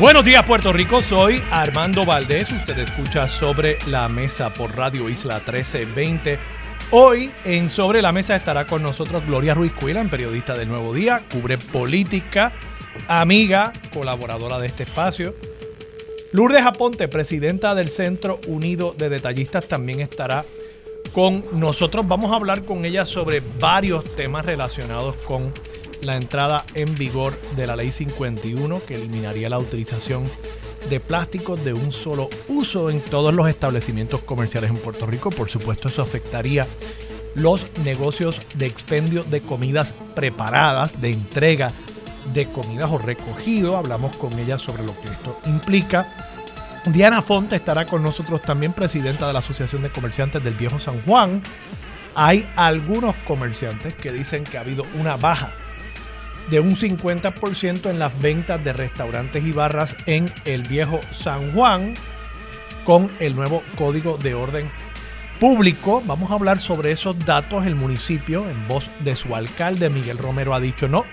Buenos días Puerto Rico, soy Armando Valdés, usted escucha sobre la mesa por Radio Isla 1320. Hoy en Sobre la Mesa estará con nosotros Gloria Ruiz Cuilan, periodista del Nuevo Día, cubre política, amiga, colaboradora de este espacio. Lourdes Aponte, presidenta del Centro Unido de Detallistas, también estará con nosotros. Vamos a hablar con ella sobre varios temas relacionados con la entrada en vigor de la Ley 51 que eliminaría la utilización de plásticos de un solo uso en todos los establecimientos comerciales en Puerto Rico. Por supuesto, eso afectaría los negocios de expendio de comidas preparadas, de entrega de comidas o recogido. Hablamos con ella sobre lo que esto implica. Diana Fonte estará con nosotros también, presidenta de la Asociación de Comerciantes del Viejo San Juan. Hay algunos comerciantes que dicen que ha habido una baja de un 50% en las ventas de restaurantes y barras en el viejo San Juan con el nuevo código de orden público. Vamos a hablar sobre esos datos. El municipio, en voz de su alcalde Miguel Romero, ha dicho no.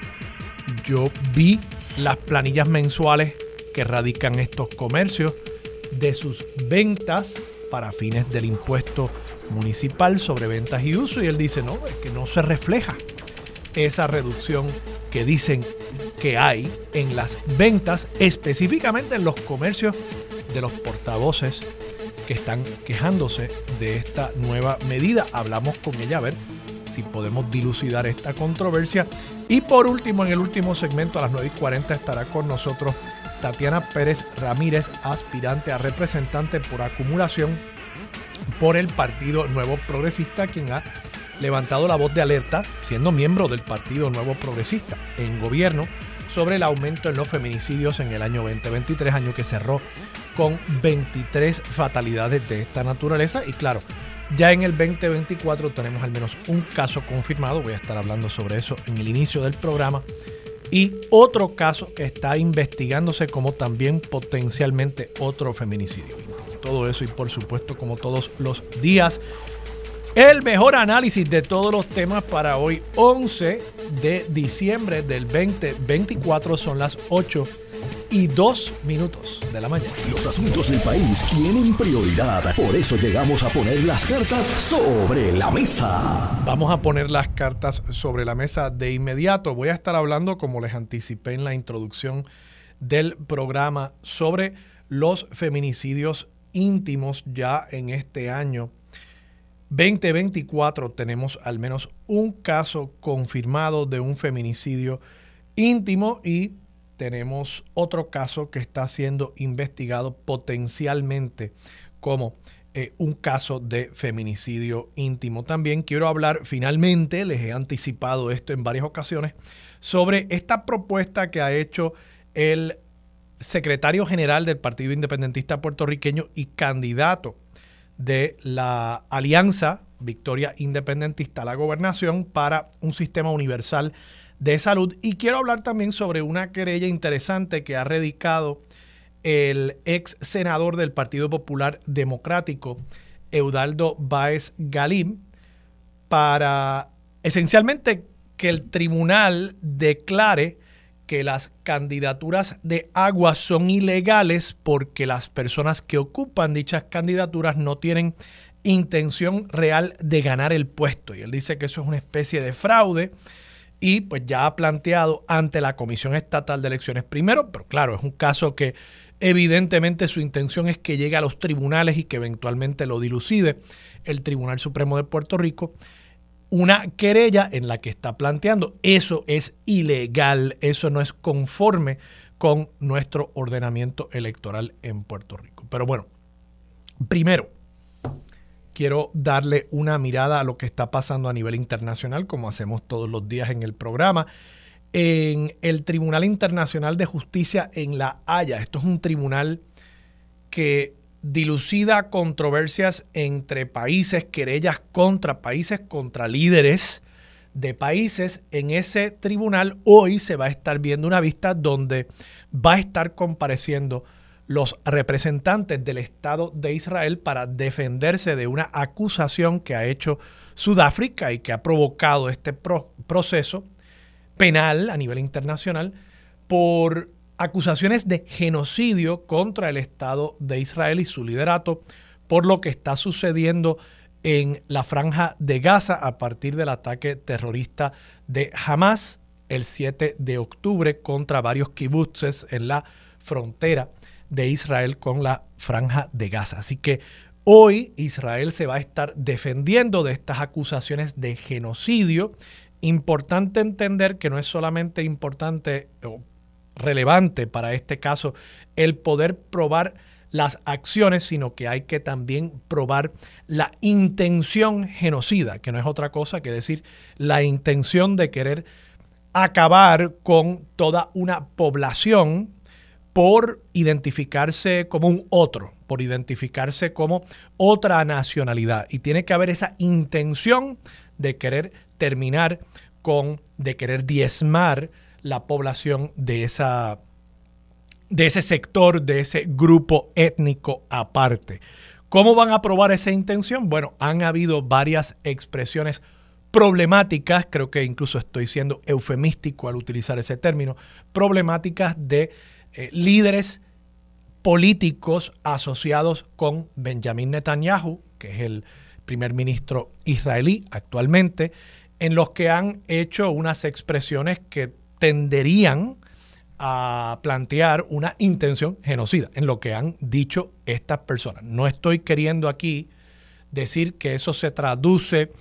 Yo vi las planillas mensuales que radican estos comercios de sus ventas para fines del impuesto municipal sobre ventas y uso y él dice no, es que no se refleja esa reducción que dicen que hay en las ventas, específicamente en los comercios de los portavoces que están quejándose de esta nueva medida. Hablamos con ella a ver si podemos dilucidar esta controversia. Y por último, en el último segmento, a las 9 y 40, estará con nosotros Tatiana Pérez Ramírez, aspirante a representante por acumulación por el Partido Nuevo Progresista, quien ha levantado la voz de alerta, siendo miembro del Partido Nuevo Progresista en gobierno, sobre el aumento en los feminicidios en el año 2023, año que cerró con 23 fatalidades de esta naturaleza. Y claro, ya en el 2024 tenemos al menos un caso confirmado, voy a estar hablando sobre eso en el inicio del programa, y otro caso que está investigándose como también potencialmente otro feminicidio. Todo eso y por supuesto como todos los días el mejor análisis de todos los temas para hoy, 11 de diciembre del 2024, son las 8 y 2 minutos de la mañana. Los asuntos del país tienen prioridad, por eso llegamos a poner las cartas sobre la mesa. Vamos a poner las cartas sobre la mesa de inmediato. Voy a estar hablando, como les anticipé en la introducción del programa, sobre los feminicidios íntimos ya en este año 2024 tenemos al menos un caso confirmado de un feminicidio íntimo y tenemos otro caso que está siendo investigado potencialmente como eh, un caso de feminicidio íntimo. También quiero hablar finalmente, les he anticipado esto en varias ocasiones, sobre esta propuesta que ha hecho el secretario general del Partido Independentista puertorriqueño y candidato de la Alianza Victoria Independentista a la Gobernación para un sistema universal de salud. Y quiero hablar también sobre una querella interesante que ha radicado el ex senador del Partido Popular Democrático, Eudaldo Báez Galim, para esencialmente que el tribunal declare que las candidaturas de agua son ilegales porque las personas que ocupan dichas candidaturas no tienen intención real de ganar el puesto. Y él dice que eso es una especie de fraude y pues ya ha planteado ante la Comisión Estatal de Elecciones primero, pero claro, es un caso que evidentemente su intención es que llegue a los tribunales y que eventualmente lo dilucide el Tribunal Supremo de Puerto Rico una querella en la que está planteando eso es ilegal, eso no es conforme con nuestro ordenamiento electoral en Puerto Rico. Pero bueno, primero, quiero darle una mirada a lo que está pasando a nivel internacional, como hacemos todos los días en el programa. En el Tribunal Internacional de Justicia en La Haya, esto es un tribunal que dilucida controversias entre países, querellas contra países, contra líderes de países. En ese tribunal hoy se va a estar viendo una vista donde va a estar compareciendo los representantes del Estado de Israel para defenderse de una acusación que ha hecho Sudáfrica y que ha provocado este proceso penal a nivel internacional por acusaciones de genocidio contra el Estado de Israel y su liderato por lo que está sucediendo en la franja de Gaza a partir del ataque terrorista de Hamas el 7 de octubre contra varios kibutzes en la frontera de Israel con la franja de Gaza. Así que hoy Israel se va a estar defendiendo de estas acusaciones de genocidio. Importante entender que no es solamente importante relevante para este caso el poder probar las acciones, sino que hay que también probar la intención genocida, que no es otra cosa que decir la intención de querer acabar con toda una población por identificarse como un otro, por identificarse como otra nacionalidad. Y tiene que haber esa intención de querer terminar con, de querer diezmar la población de, esa, de ese sector, de ese grupo étnico aparte. ¿Cómo van a probar esa intención? Bueno, han habido varias expresiones problemáticas, creo que incluso estoy siendo eufemístico al utilizar ese término, problemáticas de eh, líderes políticos asociados con Benjamin Netanyahu, que es el primer ministro israelí actualmente, en los que han hecho unas expresiones que tenderían a plantear una intención genocida en lo que han dicho estas personas. No estoy queriendo aquí decir que eso se traduce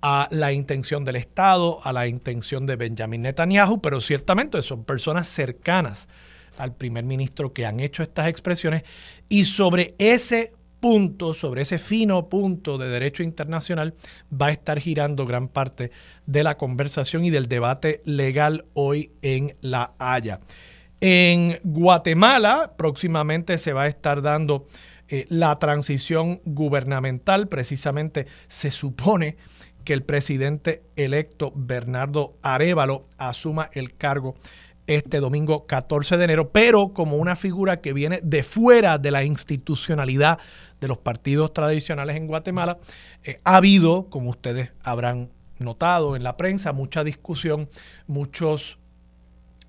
a la intención del Estado, a la intención de Benjamin Netanyahu, pero ciertamente son personas cercanas al primer ministro que han hecho estas expresiones y sobre ese punto, sobre ese fino punto de derecho internacional, va a estar girando gran parte de la conversación y del debate legal hoy en La Haya. En Guatemala próximamente se va a estar dando eh, la transición gubernamental, precisamente se supone que el presidente electo Bernardo Arevalo asuma el cargo este domingo 14 de enero, pero como una figura que viene de fuera de la institucionalidad de los partidos tradicionales en Guatemala, eh, ha habido, como ustedes habrán notado en la prensa, mucha discusión, muchos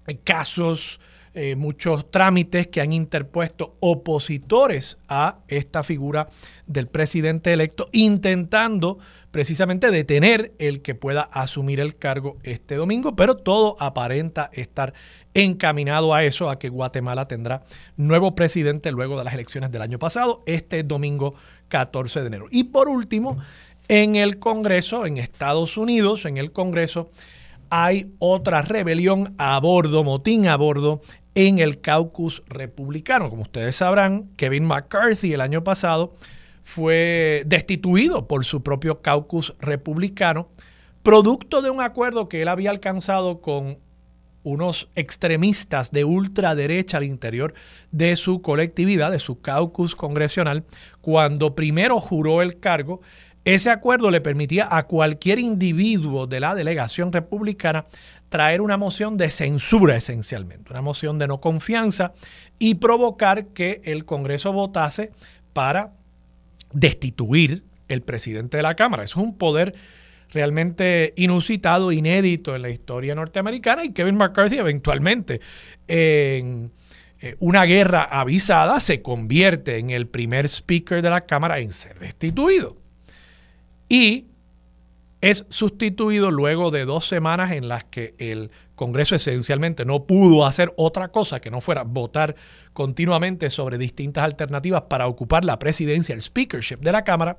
eh, casos, eh, muchos trámites que han interpuesto opositores a esta figura del presidente electo, intentando precisamente detener el que pueda asumir el cargo este domingo, pero todo aparenta estar encaminado a eso, a que Guatemala tendrá nuevo presidente luego de las elecciones del año pasado, este domingo 14 de enero. Y por último, en el Congreso, en Estados Unidos, en el Congreso, hay otra rebelión a bordo, motín a bordo, en el caucus republicano. Como ustedes sabrán, Kevin McCarthy el año pasado fue destituido por su propio caucus republicano, producto de un acuerdo que él había alcanzado con unos extremistas de ultraderecha al interior de su colectividad, de su caucus congresional, cuando primero juró el cargo. Ese acuerdo le permitía a cualquier individuo de la delegación republicana traer una moción de censura esencialmente, una moción de no confianza y provocar que el Congreso votase para destituir el presidente de la Cámara. es un poder realmente inusitado, inédito en la historia norteamericana y Kevin McCarthy eventualmente en eh, una guerra avisada se convierte en el primer speaker de la Cámara en ser destituido. Y es sustituido luego de dos semanas en las que el Congreso esencialmente no pudo hacer otra cosa que no fuera votar continuamente sobre distintas alternativas para ocupar la presidencia, el speakership de la Cámara.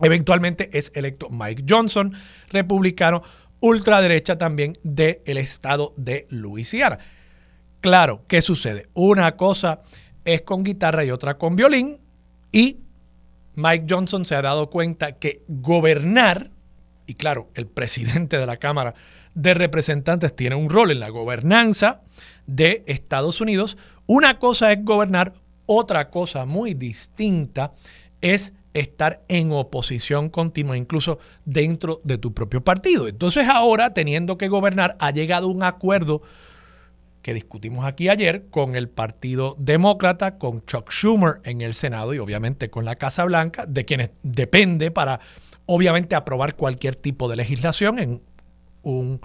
Eventualmente es electo Mike Johnson, republicano, ultraderecha también del estado de Luisiana. Claro, ¿qué sucede? Una cosa es con guitarra y otra con violín y Mike Johnson se ha dado cuenta que gobernar, y claro, el presidente de la Cámara de Representantes tiene un rol en la gobernanza de Estados Unidos. Una cosa es gobernar, Otra cosa muy distinta es estar en oposición continua, incluso dentro de tu propio partido. Entonces ahora, teniendo que gobernar, ha llegado un acuerdo que discutimos aquí ayer con el Partido Demócrata, con Chuck Schumer en el Senado y obviamente con la Casa Blanca, de quienes depende para obviamente aprobar cualquier tipo de legislación en un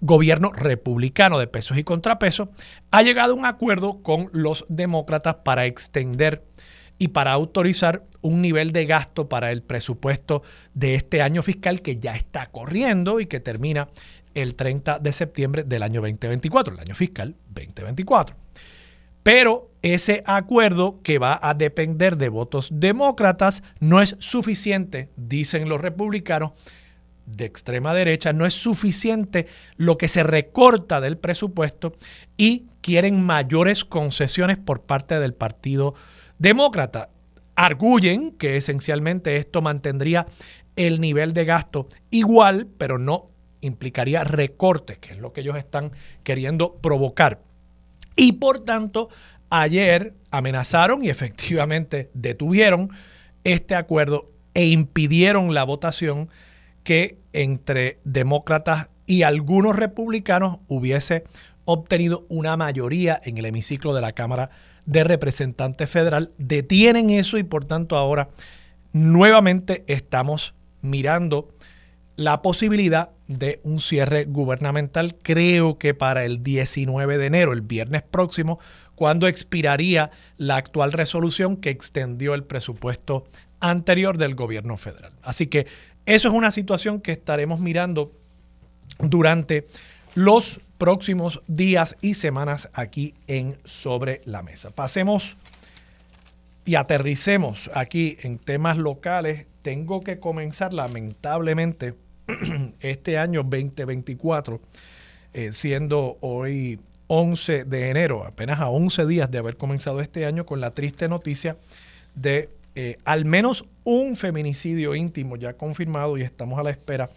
gobierno republicano de pesos y contrapesos, ha llegado un acuerdo con los demócratas para extender y para autorizar un nivel de gasto para el presupuesto de este año fiscal que ya está corriendo y que termina el 30 de septiembre del año 2024, el año fiscal 2024. Pero ese acuerdo que va a depender de votos demócratas no es suficiente, dicen los republicanos de extrema derecha, no es suficiente lo que se recorta del presupuesto y quieren mayores concesiones por parte del Partido. Arguyen que esencialmente esto mantendría el nivel de gasto igual, pero no implicaría recortes, que es lo que ellos están queriendo provocar. Y por tanto, ayer amenazaron y efectivamente detuvieron este acuerdo e impidieron la votación que entre demócratas y algunos republicanos hubiese obtenido una mayoría en el hemiciclo de la Cámara Representantes Federal. Detienen eso y por tanto ahora nuevamente estamos mirando la posibilidad de un cierre gubernamental, creo que para el 19 de enero, el viernes próximo, cuando expiraría la actual resolución que extendió el presupuesto anterior del gobierno federal. Así que eso es una situación que estaremos mirando durante los próximos días y semanas aquí en Sobre la Mesa. Pasemos y aterricemos aquí en temas locales. Tengo que comenzar lamentablemente este año 2024, eh, siendo hoy 11 de enero, apenas a 11 días de haber comenzado este año, con la triste noticia de eh, al menos un feminicidio íntimo ya confirmado y estamos a la espera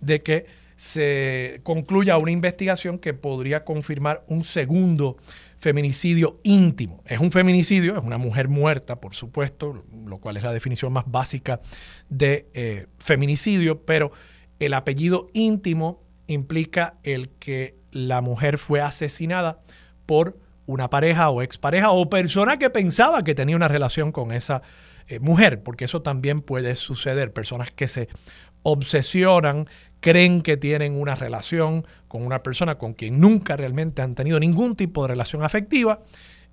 de que se concluya una investigación que podría confirmar un segundo feminicidio íntimo. Es un feminicidio, es una mujer muerta, por supuesto, lo cual es la definición más básica de eh, feminicidio, pero el apellido íntimo implica el que la mujer fue asesinada por una pareja o expareja o persona que pensaba que tenía una relación con esa eh, mujer, porque eso también puede suceder. Personas que se obsesionan, creen que tienen una relación con una persona con quien nunca realmente han tenido ningún tipo de relación afectiva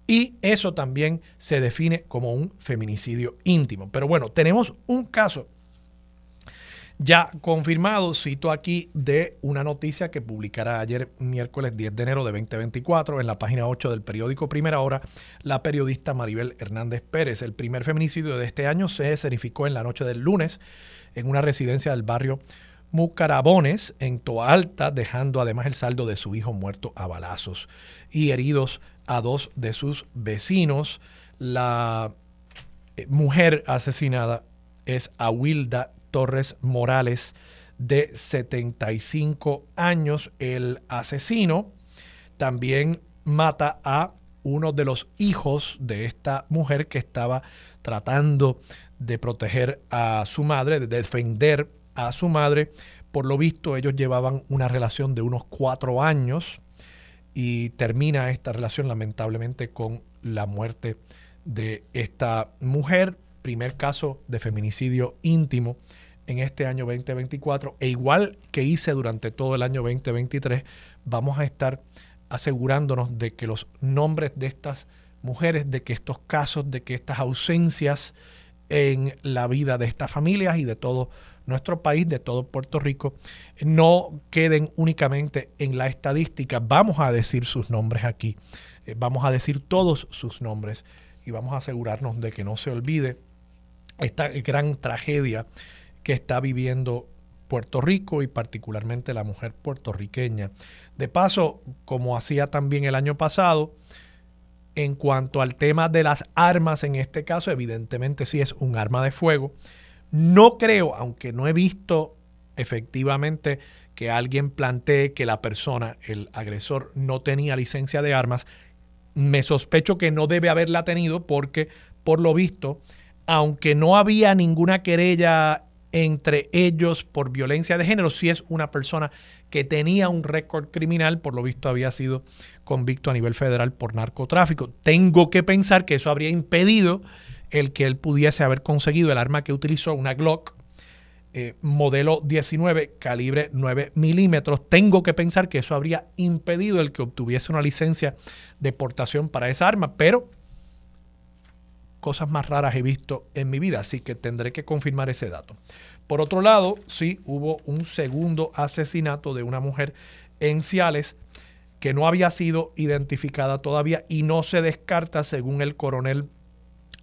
y eso también se define como un feminicidio íntimo. Pero bueno, tenemos un caso ya confirmado, cito aquí de una noticia que publicará ayer miércoles 10 de enero de 2024 en la página 8 del periódico Primera Hora, la periodista Maribel Hernández Pérez. El primer feminicidio de este año se escenificó en la noche del lunes en una residencia del barrio Mucarabones en Toa Alta, dejando además el saldo de su hijo muerto a balazos y heridos a dos de sus vecinos. La eh, mujer asesinada es Awilda Torres Morales, de 75 años. El asesino también mata a uno de los hijos de esta mujer que estaba tratando de proteger a su madre, de defender a su madre. Por lo visto, ellos llevaban una relación de unos cuatro años y termina esta relación lamentablemente con la muerte de esta mujer. Primer caso de feminicidio íntimo en este año 2024 e igual que hice durante todo el año 2023, vamos a estar asegurándonos de que los nombres de estas mujeres, de que estos casos, de que estas ausencias en la vida de estas familias y de todo nuestro país, de todo Puerto Rico, no queden únicamente en la estadística. Vamos a decir sus nombres aquí, eh, vamos a decir todos sus nombres y vamos a asegurarnos de que no se olvide esta gran tragedia que está viviendo Puerto Rico y particularmente la mujer puertorriqueña. De paso, como hacía también el año pasado, en cuanto al tema de las armas, en este caso, evidentemente sí es un arma de fuego. No creo, aunque no he visto efectivamente que alguien plantee que la persona, el agresor, no tenía licencia de armas, me sospecho que no debe haberla tenido porque, por lo visto, aunque no había ninguna querella entre ellos por violencia de género, si es una persona que tenía un récord criminal, por lo visto había sido convicto a nivel federal por narcotráfico. Tengo que pensar que eso habría impedido el que él pudiese haber conseguido el arma que utilizó, una Glock eh, modelo 19, calibre 9 milímetros. Tengo que pensar que eso habría impedido el que obtuviese una licencia de portación para esa arma, pero cosas más raras he visto en mi vida, así que tendré que confirmar ese dato. Por otro lado, sí hubo un segundo asesinato de una mujer en Ciales que no había sido identificada todavía y no se descarta, según el coronel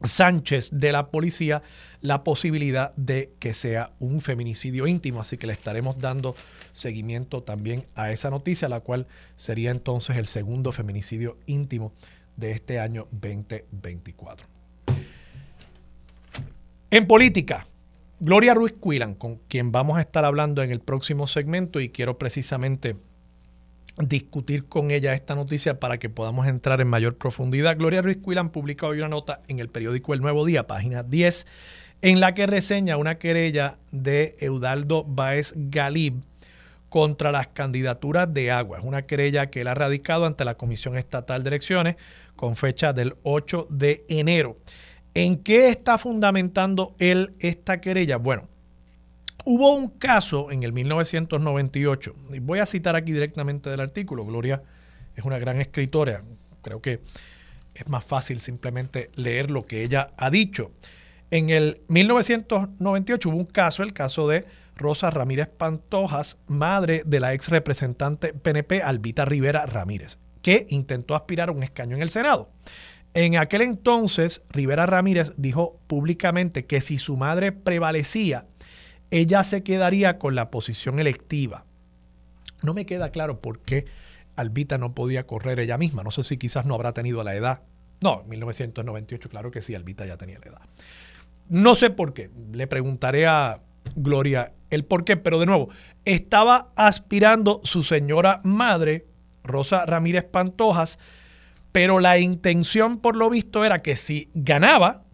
Sánchez de la policía, la posibilidad de que sea un feminicidio íntimo. Así que le estaremos dando seguimiento también a esa noticia, la cual sería entonces el segundo feminicidio íntimo de este año 2024. En política, Gloria Ruiz Quilan, con quien vamos a estar hablando en el próximo segmento y quiero precisamente discutir con ella esta noticia para que podamos entrar en mayor profundidad. Gloria Ruiz Quilan publica hoy una nota en el periódico El Nuevo Día, página 10, en la que reseña una querella de Eudaldo Baez Galib contra las candidaturas de agua. Es una querella que él ha radicado ante la Comisión Estatal de Elecciones con fecha del 8 de enero. ¿En qué está fundamentando él esta querella? Bueno, hubo un caso en el 1998, y voy a citar aquí directamente del artículo, Gloria es una gran escritora, creo que es más fácil simplemente leer lo que ella ha dicho. En el 1998 hubo un caso, el caso de Rosa Ramírez Pantojas, madre de la ex representante PNP Albita Rivera Ramírez, que intentó aspirar a un escaño en el Senado. En aquel entonces, Rivera Ramírez dijo públicamente que si su madre prevalecía, ella se quedaría con la posición electiva. No me queda claro por qué Albita no podía correr ella misma. No sé si quizás no habrá tenido la edad. No, en 1998, claro que sí, Albita ya tenía la edad. No sé por qué. Le preguntaré a Gloria el por qué, pero de nuevo, estaba aspirando su señora madre, Rosa Ramírez Pantojas, pero la intención, por lo visto, era que si ganaba,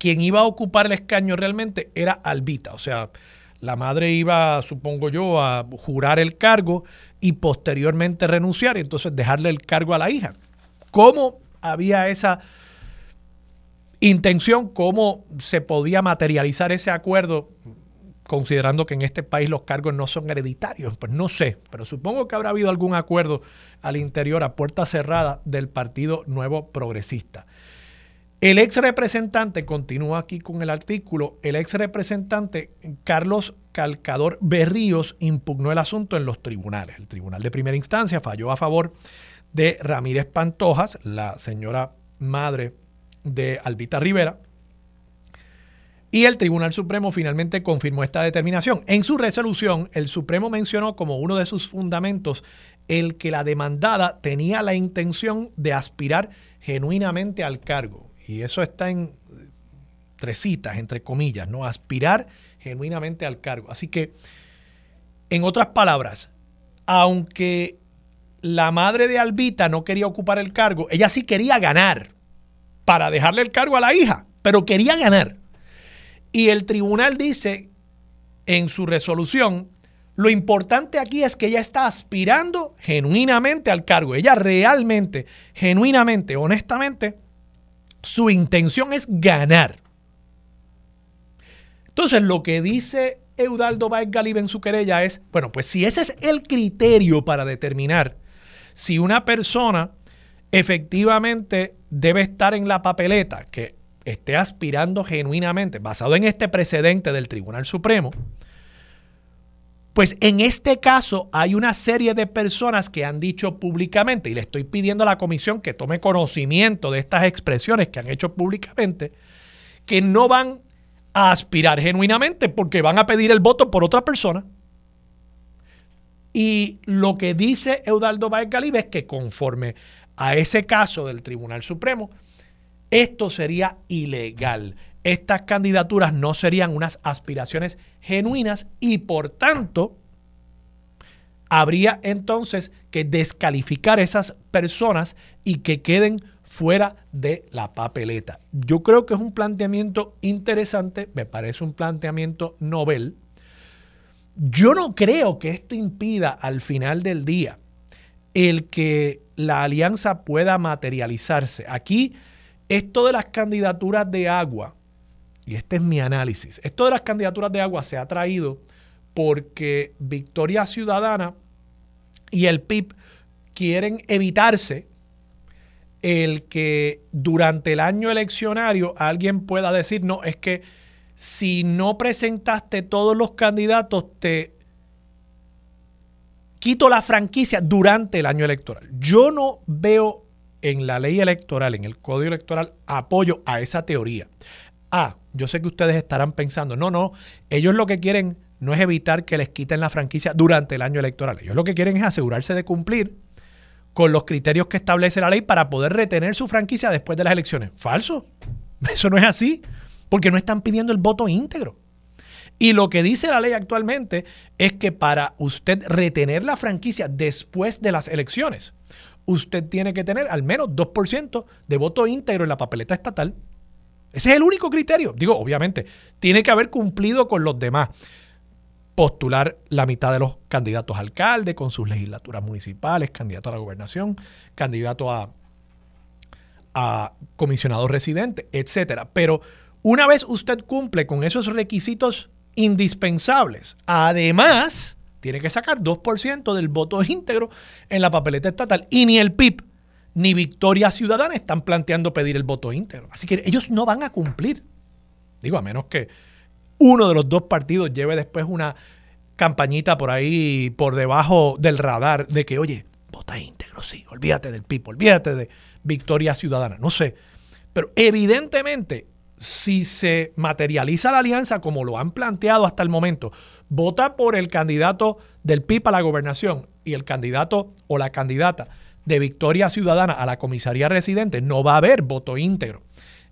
quien iba a ocupar el escaño realmente era Albita. O sea, la madre iba, supongo yo, a jurar el cargo y posteriormente renunciar y entonces dejarle el cargo a la hija. ¿Cómo había esa intención? ¿Cómo se podía materializar ese acuerdo? considerando que en este país los cargos no son hereditarios. Pues no sé, pero supongo que habrá habido algún acuerdo al interior a puerta cerrada del Partido Nuevo Progresista. El ex representante, continúa aquí con el artículo, el ex representante Carlos Calcador Berríos impugnó el asunto en los tribunales. El tribunal de primera instancia falló a favor de Ramírez Pantojas, la señora madre de Albita Rivera, y el Tribunal Supremo finalmente confirmó esta determinación. En su resolución, el Supremo mencionó como uno de sus fundamentos el que la demandada tenía la intención de aspirar genuinamente al cargo. Y eso está en tres citas, entre comillas, ¿no? Aspirar genuinamente al cargo. Así que, en otras palabras, aunque la madre de Albita no quería ocupar el cargo, ella sí quería ganar para dejarle el cargo a la hija, pero quería ganar. Y el tribunal dice en su resolución, lo importante aquí es que ella está aspirando genuinamente al cargo. Ella realmente, genuinamente, honestamente, su intención es ganar. Entonces, lo que dice Eudaldo Baez Galib en su querella es, bueno, pues si ese es el criterio para determinar si una persona efectivamente debe estar en la papeleta, que esté aspirando genuinamente, basado en este precedente del Tribunal Supremo, pues en este caso hay una serie de personas que han dicho públicamente, y le estoy pidiendo a la comisión que tome conocimiento de estas expresiones que han hecho públicamente, que no van a aspirar genuinamente porque van a pedir el voto por otra persona. Y lo que dice Eudaldo Baez Galib es que conforme a ese caso del Tribunal Supremo, esto sería ilegal. Estas candidaturas no serían unas aspiraciones genuinas y por tanto habría entonces que descalificar esas personas y que queden fuera de la papeleta. Yo creo que es un planteamiento interesante, me parece un planteamiento novel. Yo no creo que esto impida al final del día el que la alianza pueda materializarse. Aquí, esto de las candidaturas de agua, y este es mi análisis, esto de las candidaturas de agua se ha traído porque Victoria Ciudadana y el PIB quieren evitarse el que durante el año eleccionario alguien pueda decir, no, es que si no presentaste todos los candidatos, te quito la franquicia durante el año electoral. Yo no veo en la ley electoral, en el código electoral, apoyo a esa teoría. Ah, yo sé que ustedes estarán pensando, no, no, ellos lo que quieren no es evitar que les quiten la franquicia durante el año electoral. Ellos lo que quieren es asegurarse de cumplir con los criterios que establece la ley para poder retener su franquicia después de las elecciones. Falso. Eso no es así, porque no están pidiendo el voto íntegro. Y lo que dice la ley actualmente es que para usted retener la franquicia después de las elecciones, usted tiene que tener al menos 2% de voto íntegro en la papeleta estatal. Ese es el único criterio. Digo, obviamente, tiene que haber cumplido con los demás postular la mitad de los candidatos a alcalde con sus legislaturas municipales, candidato a la gobernación, candidato a, comisionado residente, etcétera. Pero una vez usted cumple con esos requisitos indispensables, además tiene que sacar 2% del voto íntegro en la papeleta estatal y ni el PIB ni Victoria Ciudadana están planteando pedir el voto íntegro. Así que ellos no van a cumplir. Digo, a menos que uno de los dos partidos lleve después una campañita por ahí, por debajo del radar, de que, oye, vota íntegro, sí, olvídate del PIB, olvídate de Victoria Ciudadana, no sé. Pero evidentemente, si se materializa la alianza como lo han planteado hasta el momento, vota por el candidato del PIB a la gobernación y el candidato o la candidata de Victoria Ciudadana a la comisaría residente, no va a haber voto íntegro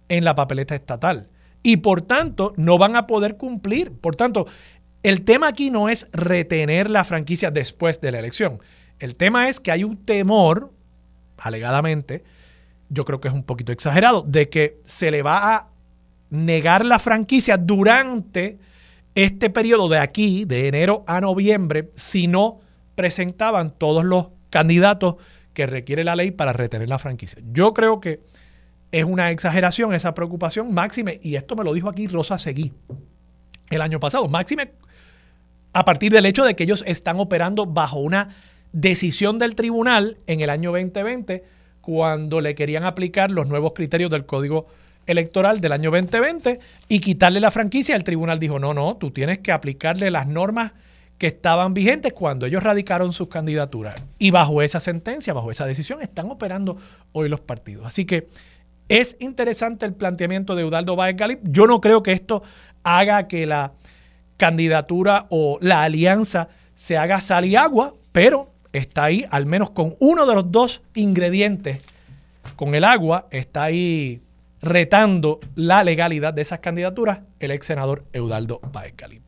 en la papeleta estatal y por tanto no van a poder cumplir. Por tanto, el tema aquí no es retener la franquicia después de la elección. El tema es que hay un temor, alegadamente, yo creo que es un poquito exagerado, de que se le va a negar la franquicia durante este periodo de aquí, de enero a noviembre, si no presentaban todos los candidatos que requiere la ley para retener la franquicia. Yo creo que es una exageración esa preocupación, máxime, y esto me lo dijo aquí Rosa Seguí el año pasado, máxime a partir del hecho de que ellos están operando bajo una decisión del tribunal en el año 2020 cuando le querían aplicar los nuevos criterios del Código Electoral del año 2020 y quitarle la franquicia. El tribunal dijo, no, no, tú tienes que aplicarle las normas que estaban vigentes cuando ellos radicaron sus candidaturas. Y bajo esa sentencia, bajo esa decisión, están operando hoy los partidos. Así que es interesante el planteamiento de Eudaldo Baez Galip. Yo no creo que esto haga que la candidatura o la alianza se haga sal y agua, pero está ahí al menos con uno de los dos ingredientes, con el agua, está ahí retando la legalidad de esas candidaturas el ex senador Eudaldo Baez Galip.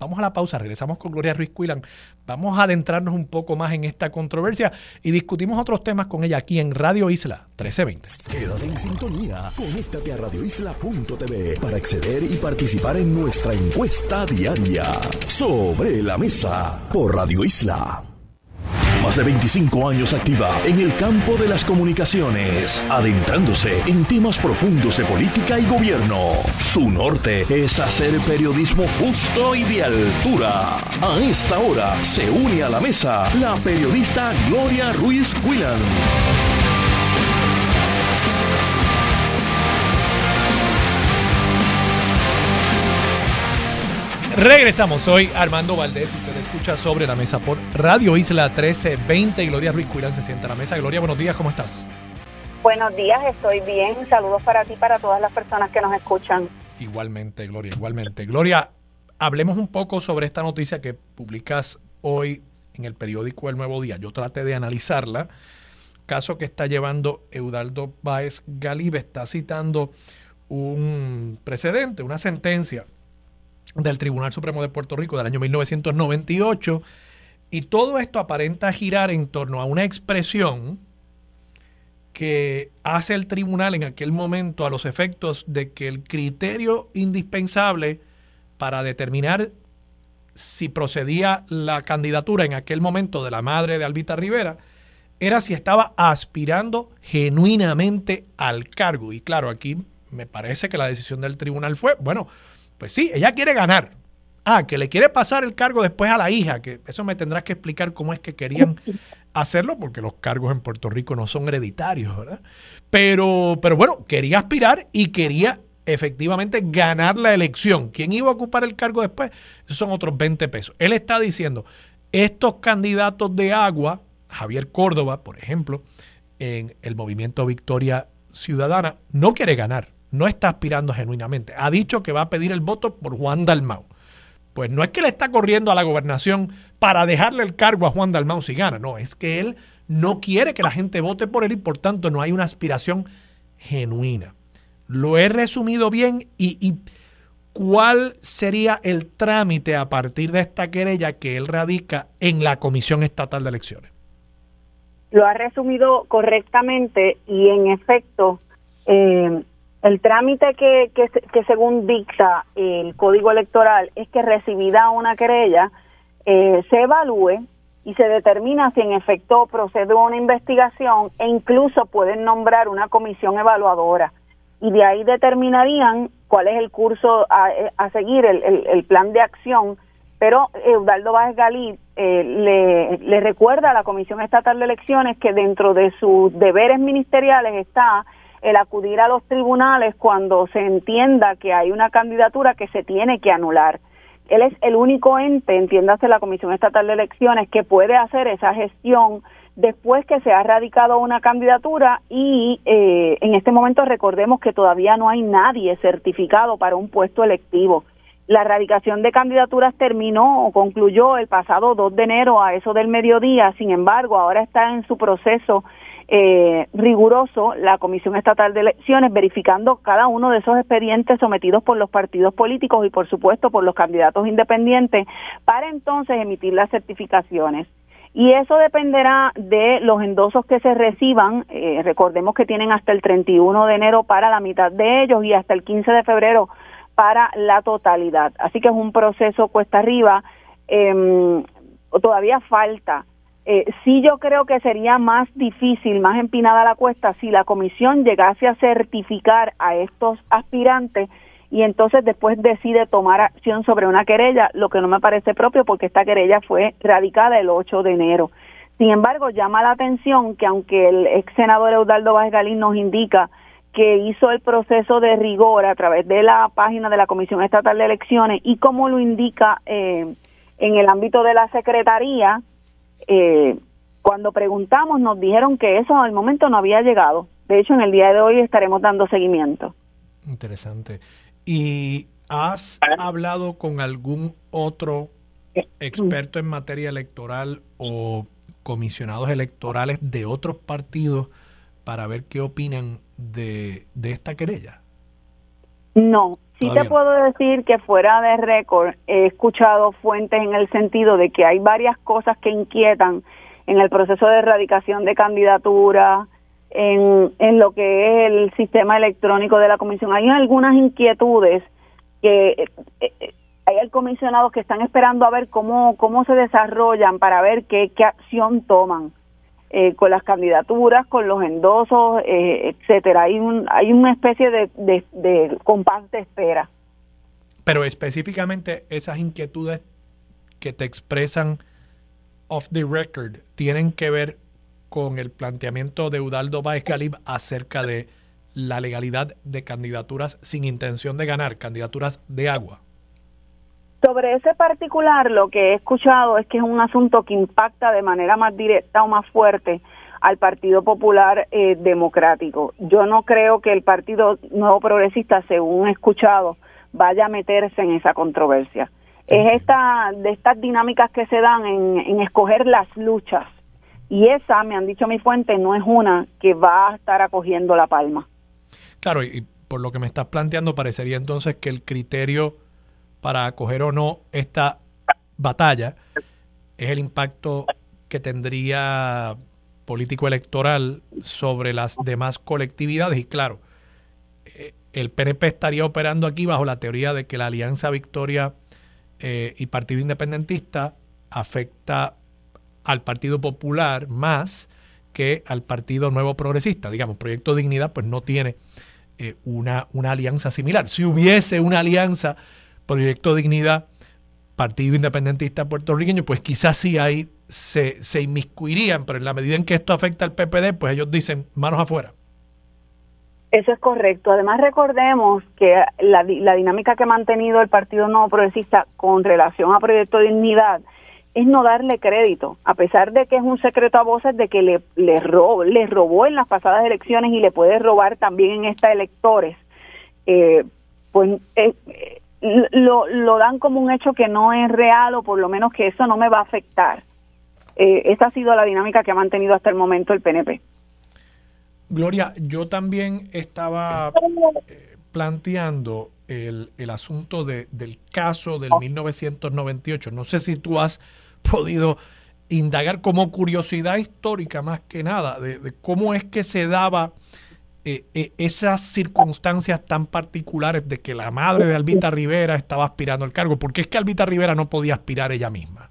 Vamos a la pausa, regresamos con Gloria Ruiz Cuilan. Vamos a adentrarnos un poco más en esta controversia y discutimos otros temas con ella aquí en Radio Isla 1320. Quédate en sintonía, conéctate a radioisla.tv para acceder y participar en nuestra encuesta diaria sobre la mesa por Radio Isla. Más de 25 años activa en el campo de las comunicaciones, adentrándose en temas profundos de política y gobierno. Su norte es hacer periodismo justo y de altura. A esta hora se une a la mesa la periodista Gloria Ruiz Quillan. Regresamos, soy Armando Valdés, usted escucha sobre la mesa por Radio Isla 1320 Gloria Ruiz Cuirán se sienta a la mesa. Gloria, buenos días, ¿cómo estás? Buenos días, estoy bien. Saludos para ti, para todas las personas que nos escuchan. Igualmente, Gloria, igualmente. Gloria, hablemos un poco sobre esta noticia que publicas hoy en el periódico El Nuevo Día. Yo traté de analizarla. Caso que está llevando Eudaldo Báez Galibe, está citando un precedente, una sentencia del Tribunal Supremo de Puerto Rico del año 1998 Y todo esto aparenta girar en torno a una expresión que hace el tribunal en aquel momento a los efectos de que el criterio indispensable para determinar si procedía la candidatura en aquel momento de la madre de Albita Rivera era si estaba aspirando genuinamente al cargo. Y claro, aquí me parece que la decisión del tribunal fue, bueno, pues sí, ella quiere ganar. Ah, que le quiere pasar el cargo después a la hija, que eso me tendrás que explicar cómo es que querían hacerlo, porque los cargos en Puerto Rico no son hereditarios, ¿verdad? Pero, pero bueno, quería aspirar y quería efectivamente ganar la elección. ¿Quién iba a ocupar el cargo después? Esos son otros 20 pesos. Él está diciendo, estos candidatos de agua, Javier Córdoba, por ejemplo, en el movimiento Victoria Ciudadana, no quiere ganar, no está aspirando genuinamente. Ha dicho que va a pedir el voto por Juan Dalmau. Pues no es que le está corriendo a la gobernación para dejarle el cargo a Juan Dalmau si gana, no, es que él no quiere que la gente vote por él y por tanto no hay una aspiración genuina. Lo he resumido bien y, cuál sería el trámite a partir de esta querella que él radica en la Comisión Estatal de Elecciones. Lo ha resumido correctamente y en efecto, eh, el trámite que, que, según dicta el Código Electoral es que recibida una querella eh, se evalúe y se determina si en efecto procede una investigación e incluso pueden nombrar una comisión evaluadora y de ahí determinarían cuál es el curso a, seguir, el, plan de acción. Pero Eudaldo Vázquez Galí eh, le, le recuerda a la Comisión Estatal de Elecciones que dentro de sus deberes ministeriales está el acudir a los tribunales cuando se entienda que hay una candidatura que se tiene que anular. Él es el único ente, entiéndase la Comisión Estatal de Elecciones, que puede hacer esa gestión después que se ha radicado una candidatura y eh, en este momento recordemos que todavía no hay nadie certificado para un puesto electivo. La radicación de candidaturas terminó o concluyó el pasado 2 de enero a eso del mediodía, sin embargo, ahora está en su proceso eh, riguroso la Comisión Estatal de Elecciones verificando cada uno de esos expedientes sometidos por los partidos políticos y por supuesto por los candidatos independientes para entonces emitir las certificaciones. Y eso dependerá de los endosos que se reciban. Eh, recordemos que tienen hasta el 31 de enero para la mitad de ellos y hasta el 15 de febrero para la totalidad. Así que es un proceso cuesta arriba. Eh, todavía falta. Eh, sí yo creo que sería más difícil, más empinada la cuesta si la comisión llegase a certificar a estos aspirantes y entonces después decide tomar acción sobre una querella, lo que no me parece propio porque esta querella fue radicada el 8 de enero. Sin embargo, llama la atención que aunque el ex senador Eudaldo Vázquez Galín nos indica que hizo el proceso de rigor a través de la página de la Comisión Estatal de Elecciones y como lo indica eh, en el ámbito de la Secretaría, eh, cuando preguntamos nos dijeron que eso al momento no había llegado. De hecho, en el día de hoy estaremos dando seguimiento. Interesante. ¿Y has hablado con algún otro experto en materia electoral o comisionados electorales de otros partidos para ver qué opinan de, esta querella? No, sí te puedo decir que fuera de récord he escuchado fuentes en el sentido de que hay varias cosas que inquietan en el proceso de erradicación de candidatura, en, en lo que es el sistema electrónico de la comisión. Hay algunas inquietudes que eh, eh, hay comisionados que están esperando a ver cómo, cómo se desarrollan para ver qué, qué acción toman eh, con las candidaturas, con los endosos, eh, etcétera. Hay, un, hay una especie de, de, de compás de espera. Pero específicamente esas inquietudes que te expresan off the record tienen que ver con el planteamiento de Udaldo Baez Galib acerca de la legalidad de candidaturas sin intención de ganar, candidaturas de agua. Sobre ese particular, lo que he escuchado es que es un asunto que impacta de manera más directa o más fuerte al Partido Popular eh, Democrático. Yo no creo que el Partido Nuevo Progresista, según he escuchado, vaya a meterse en esa controversia. Es esta de estas dinámicas que se dan en, en escoger las luchas y esa, me han dicho mi fuente, no es una que va a estar acogiendo la palma. Claro, y por lo que me estás planteando, parecería entonces que el criterio para acoger o no esta batalla es el impacto que tendría político electoral sobre las demás colectividades. Y claro, eh, el PNP estaría operando aquí bajo la teoría de que la Alianza Victoria eh, y Partido Independentista afecta al Partido Popular más que al Partido Nuevo Progresista. Digamos, Proyecto Dignidad pues no tiene eh, una, una alianza similar. Si hubiese una alianza Proyecto Dignidad, Partido Independentista puertorriqueño, pues quizás sí ahí se, se inmiscuirían, pero en la medida en que esto afecta al PPD, pues ellos dicen manos afuera. Eso es correcto. Además, recordemos que la, la, dinámica que ha mantenido el Partido Nuevo Progresista con relación a Proyecto Dignidad es no darle crédito, a pesar de que es un secreto a voces de que le, le, robó, le robó en las pasadas elecciones y le puede robar también en estas electores, eh, pues eh, lo, lo dan como un hecho que no es real o por lo menos que eso no me va a afectar. Eh, esa ha sido la dinámica que ha mantenido hasta el momento el PNP. Gloria, yo también estaba planteando el, el asunto de, del caso del 1998. No sé si tú has podido indagar como curiosidad histórica más que nada de, cómo es que se daba eh, eh, esas circunstancias tan particulares de que la madre de Albita Rivera estaba aspirando al cargo. ¿Por qué es que Albita Rivera no podía aspirar ella misma?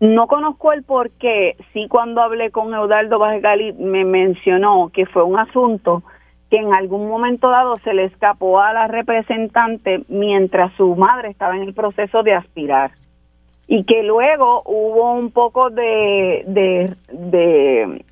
No conozco el por qué. Sí, cuando hablé con Eudaldo Vázquez me mencionó que fue un asunto que en algún momento dado se le escapó a la representante mientras su madre estaba en el proceso de aspirar y que luego hubo un poco de, de,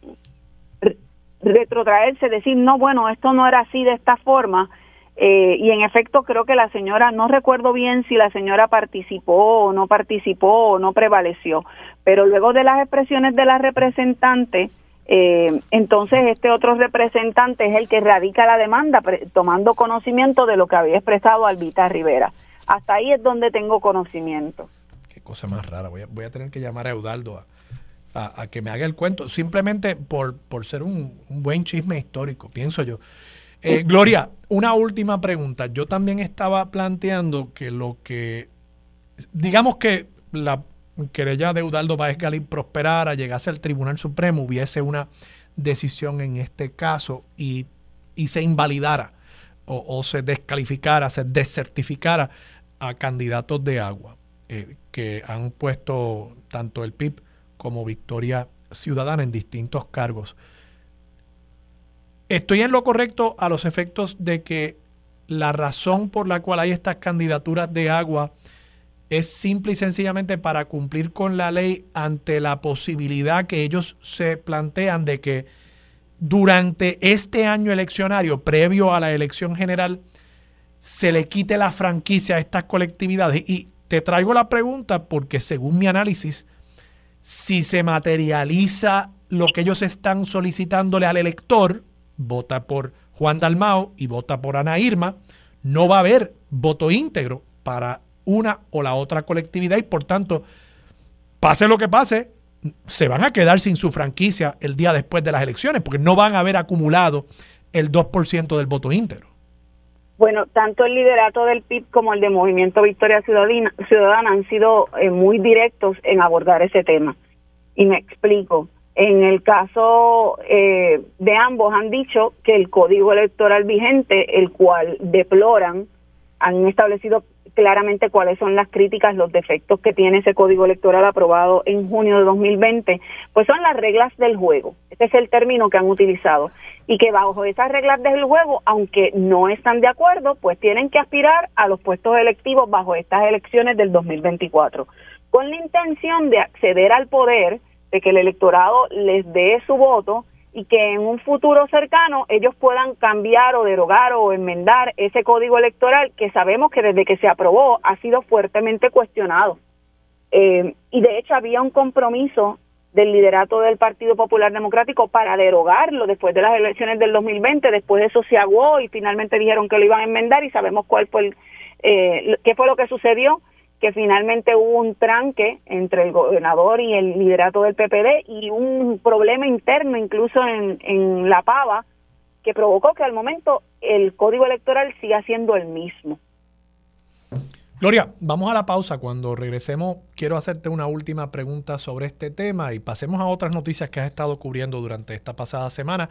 retrotraerse, decir, no, bueno, esto no era así de esta forma. Eh, y en efecto creo que la señora, no recuerdo bien si la señora participó o no participó o no prevaleció, pero luego de las expresiones de la representante, eh, entonces este otro representante es el que radica la demanda tomando conocimiento de lo que había expresado Albita Rivera. Hasta ahí es donde tengo conocimiento. Qué cosa más rara. Voy a, voy a tener que llamar a Eudaldo a, que me haga el cuento, simplemente por, por ser un, buen chisme histórico, pienso yo. Eh, Gloria, una última pregunta. Yo también estaba planteando que lo que, digamos que la querella de Eudaldo Báez Galín prosperara, llegase al Tribunal Supremo, hubiese una decisión en este caso y, se invalidara o, se descalificara, se desertificara a candidatos de agua eh, que han puesto tanto el PIB como Victoria Ciudadana en distintos cargos. Estoy en lo correcto a los efectos de que la razón por la cual hay estas candidaturas de agua es simple y sencillamente para cumplir con la ley ante la posibilidad que ellos se plantean de que durante este año eleccionario, previo a la elección general, se le quite la franquicia a estas colectividades. Y te traigo la pregunta porque según mi análisis, si se materializa lo que ellos están solicitándole al elector, vota por Juan Dalmao y vota por Ana Irma, no va a haber voto íntegro para una o la otra colectividad y por tanto, pase lo que pase, se van a quedar sin su franquicia el día después de las elecciones porque no van a haber acumulado el 2% del voto íntegro. Bueno, tanto el liderato del PIB como el de Movimiento Victoria Ciudadana, han sido eh, muy directos en abordar ese tema. Y me explico. En el caso eh, de ambos han dicho que el código electoral vigente, el cual deploran, han establecido claramente cuáles son las críticas, los defectos que tiene ese código electoral aprobado en junio de 2020, pues son las reglas del juego. Ese es el término que han utilizado. Y que bajo esas reglas del juego, aunque no están de acuerdo, pues tienen que aspirar a los puestos electivos bajo estas elecciones del 2024, con la intención de acceder al poder, de que el electorado les dé su voto y que en un futuro cercano ellos puedan cambiar o derogar o enmendar ese código electoral que sabemos que desde que se aprobó ha sido fuertemente cuestionado. Eh, y de hecho había un compromiso del liderato del Partido Popular Democrático para derogarlo después de las elecciones del 2020, después de eso se aguó y finalmente dijeron que lo iban a enmendar y sabemos cuál fue eh, qué fue lo que sucedió que finalmente hubo un tranque entre el gobernador y el liderato del PPD y un problema interno incluso en, en La Pava que provocó que al momento el código electoral siga siendo el mismo. Gloria, vamos a la pausa. Cuando regresemos, quiero hacerte una última pregunta sobre este tema y pasemos a otras noticias que has estado cubriendo durante esta pasada semana.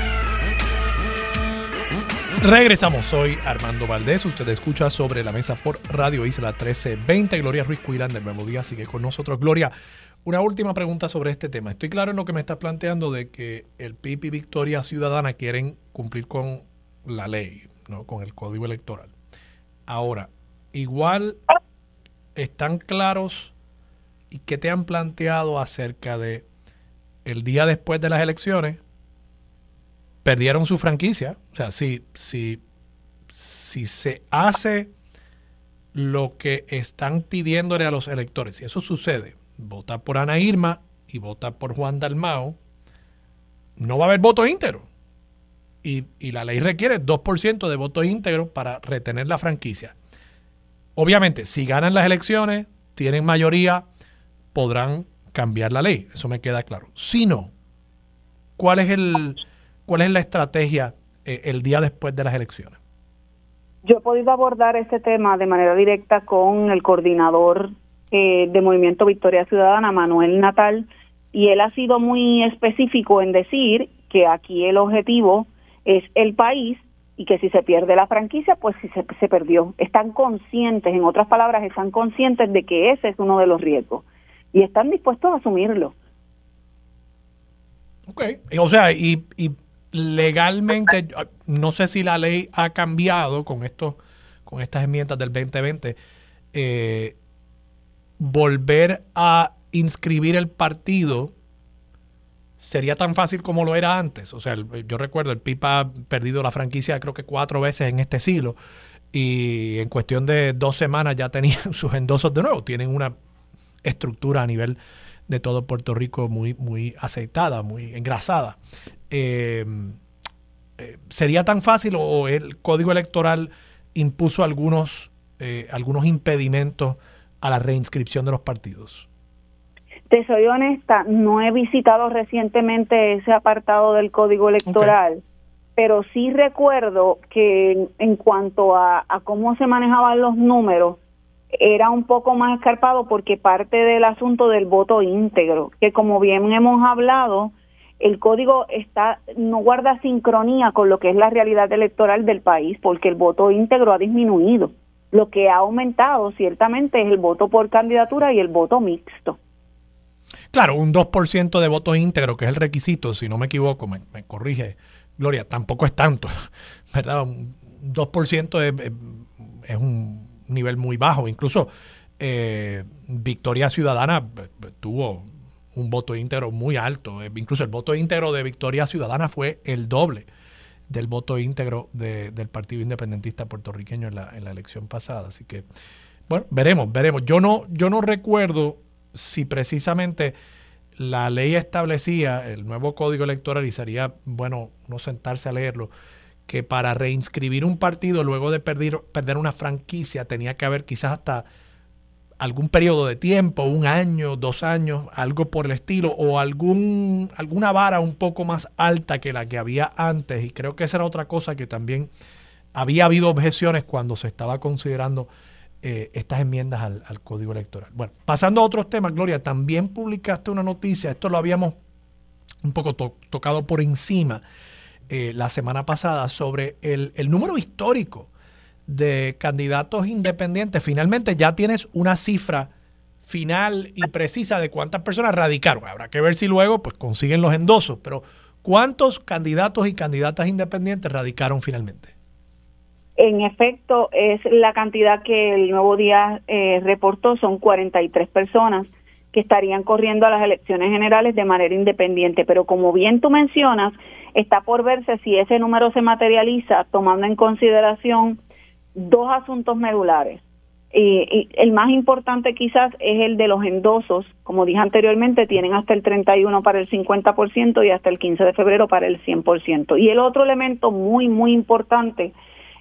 Regresamos, soy Armando Valdés, usted escucha sobre la mesa por Radio Isla 1320. Gloria Ruiz Cuilán del Nuevo Día sigue con nosotros. Gloria, una última pregunta sobre este tema. Estoy claro en lo que me estás planteando de que el PIB y Victoria Ciudadana quieren cumplir con la ley, ¿no? con el código electoral. Ahora, igual están claros y qué te han planteado acerca de el día después de las elecciones perdieron su franquicia. O sea, si, si, si se hace lo que están pidiéndole a los electores, si eso sucede, vota por Ana Irma y vota por Juan Dalmao, no va a haber voto íntegro y, la ley requiere 2% de voto íntegro para retener la franquicia. Obviamente, si ganan las elecciones, tienen mayoría, podrán cambiar la ley. Eso me queda claro. Si no, ¿cuál es, el, cuál es la estrategia eh, el día después de las elecciones? Yo he podido abordar este tema de manera directa con el coordinador eh, de Movimiento Victoria Ciudadana, Manuel Natal, y él ha sido muy específico en decir que aquí el objetivo es el país y que si se pierde la franquicia, pues si se, se perdió. Están conscientes, en otras palabras, están conscientes de que ese es uno de los riesgos y están dispuestos a asumirlo. Ok, o sea, y, y legalmente, no sé si la ley ha cambiado con estos, con estas enmiendas del 2020, eh, volver a inscribir el partido sería tan fácil como lo era antes. O sea, yo recuerdo, el Pipa ha perdido la franquicia creo que cuatro veces en este siglo y en cuestión de dos semanas ya tenían sus endosos de nuevo. Tienen una estructura a nivel de todo Puerto Rico muy, muy aceitada, muy engrasada. Eh, eh, ¿Sería tan fácil o el código electoral impuso algunos, eh, algunos impedimentos a la reinscripción de los partidos? Te soy honesta, no he visitado recientemente ese apartado del código electoral, pero sí recuerdo que en, cuanto a, cómo se manejaban los números, era un poco más escarpado porque parte del asunto del voto íntegro, que como bien hemos hablado, el código está no guarda sincronía con lo que es la realidad electoral del país, porque el voto íntegro ha disminuido. Lo que ha aumentado ciertamente es el voto por candidatura y el voto mixto. Claro, un 2% de voto íntegro, que es el requisito, si no me equivoco, me, corrige Gloria, tampoco es tanto, ¿verdad? Un 2% es, es, un nivel muy bajo. Incluso eh, Victoria Ciudadana eh, tuvo un voto íntegro muy alto. Eh, incluso el voto íntegro de Victoria Ciudadana fue el doble del voto íntegro del Partido Independentista puertorriqueño en la, en la elección pasada. Así que, bueno, veremos, veremos. Yo no, yo no recuerdo si precisamente la ley establecía, el nuevo código electoral, y sería bueno no sentarse a leerlo, que para reinscribir un partido luego de perder, perder una franquicia tenía que haber quizás hasta algún periodo de tiempo, un año, dos años, algo por el estilo, o algún, alguna vara un poco más alta que la que había antes. Y creo que esa era otra cosa que también había habido objeciones cuando se estaba considerando eh, estas enmiendas al, Código Electoral. Bueno, pasando a otros temas, Gloria, también publicaste una noticia, esto lo habíamos un poco tocado por encima eh, la semana pasada, sobre el, número histórico de candidatos independientes. Finalmente ya tienes una cifra final y precisa de cuántas personas radicaron. Habrá que ver si luego pues, consiguen los endosos, pero ¿cuántos candidatos y candidatas independientes radicaron finalmente? En efecto, es la cantidad que el Nuevo Día eh, reportó, son 43 personas que estarían corriendo a las elecciones generales de manera independiente. Pero como bien tú mencionas, está por verse si ese número se materializa tomando en consideración dos asuntos medulares. y el más importante quizás es el de los endosos. Como dije anteriormente, tienen hasta el 31 para el 50% y hasta el 15 de febrero para el 100%. Y el otro elemento muy, muy importante,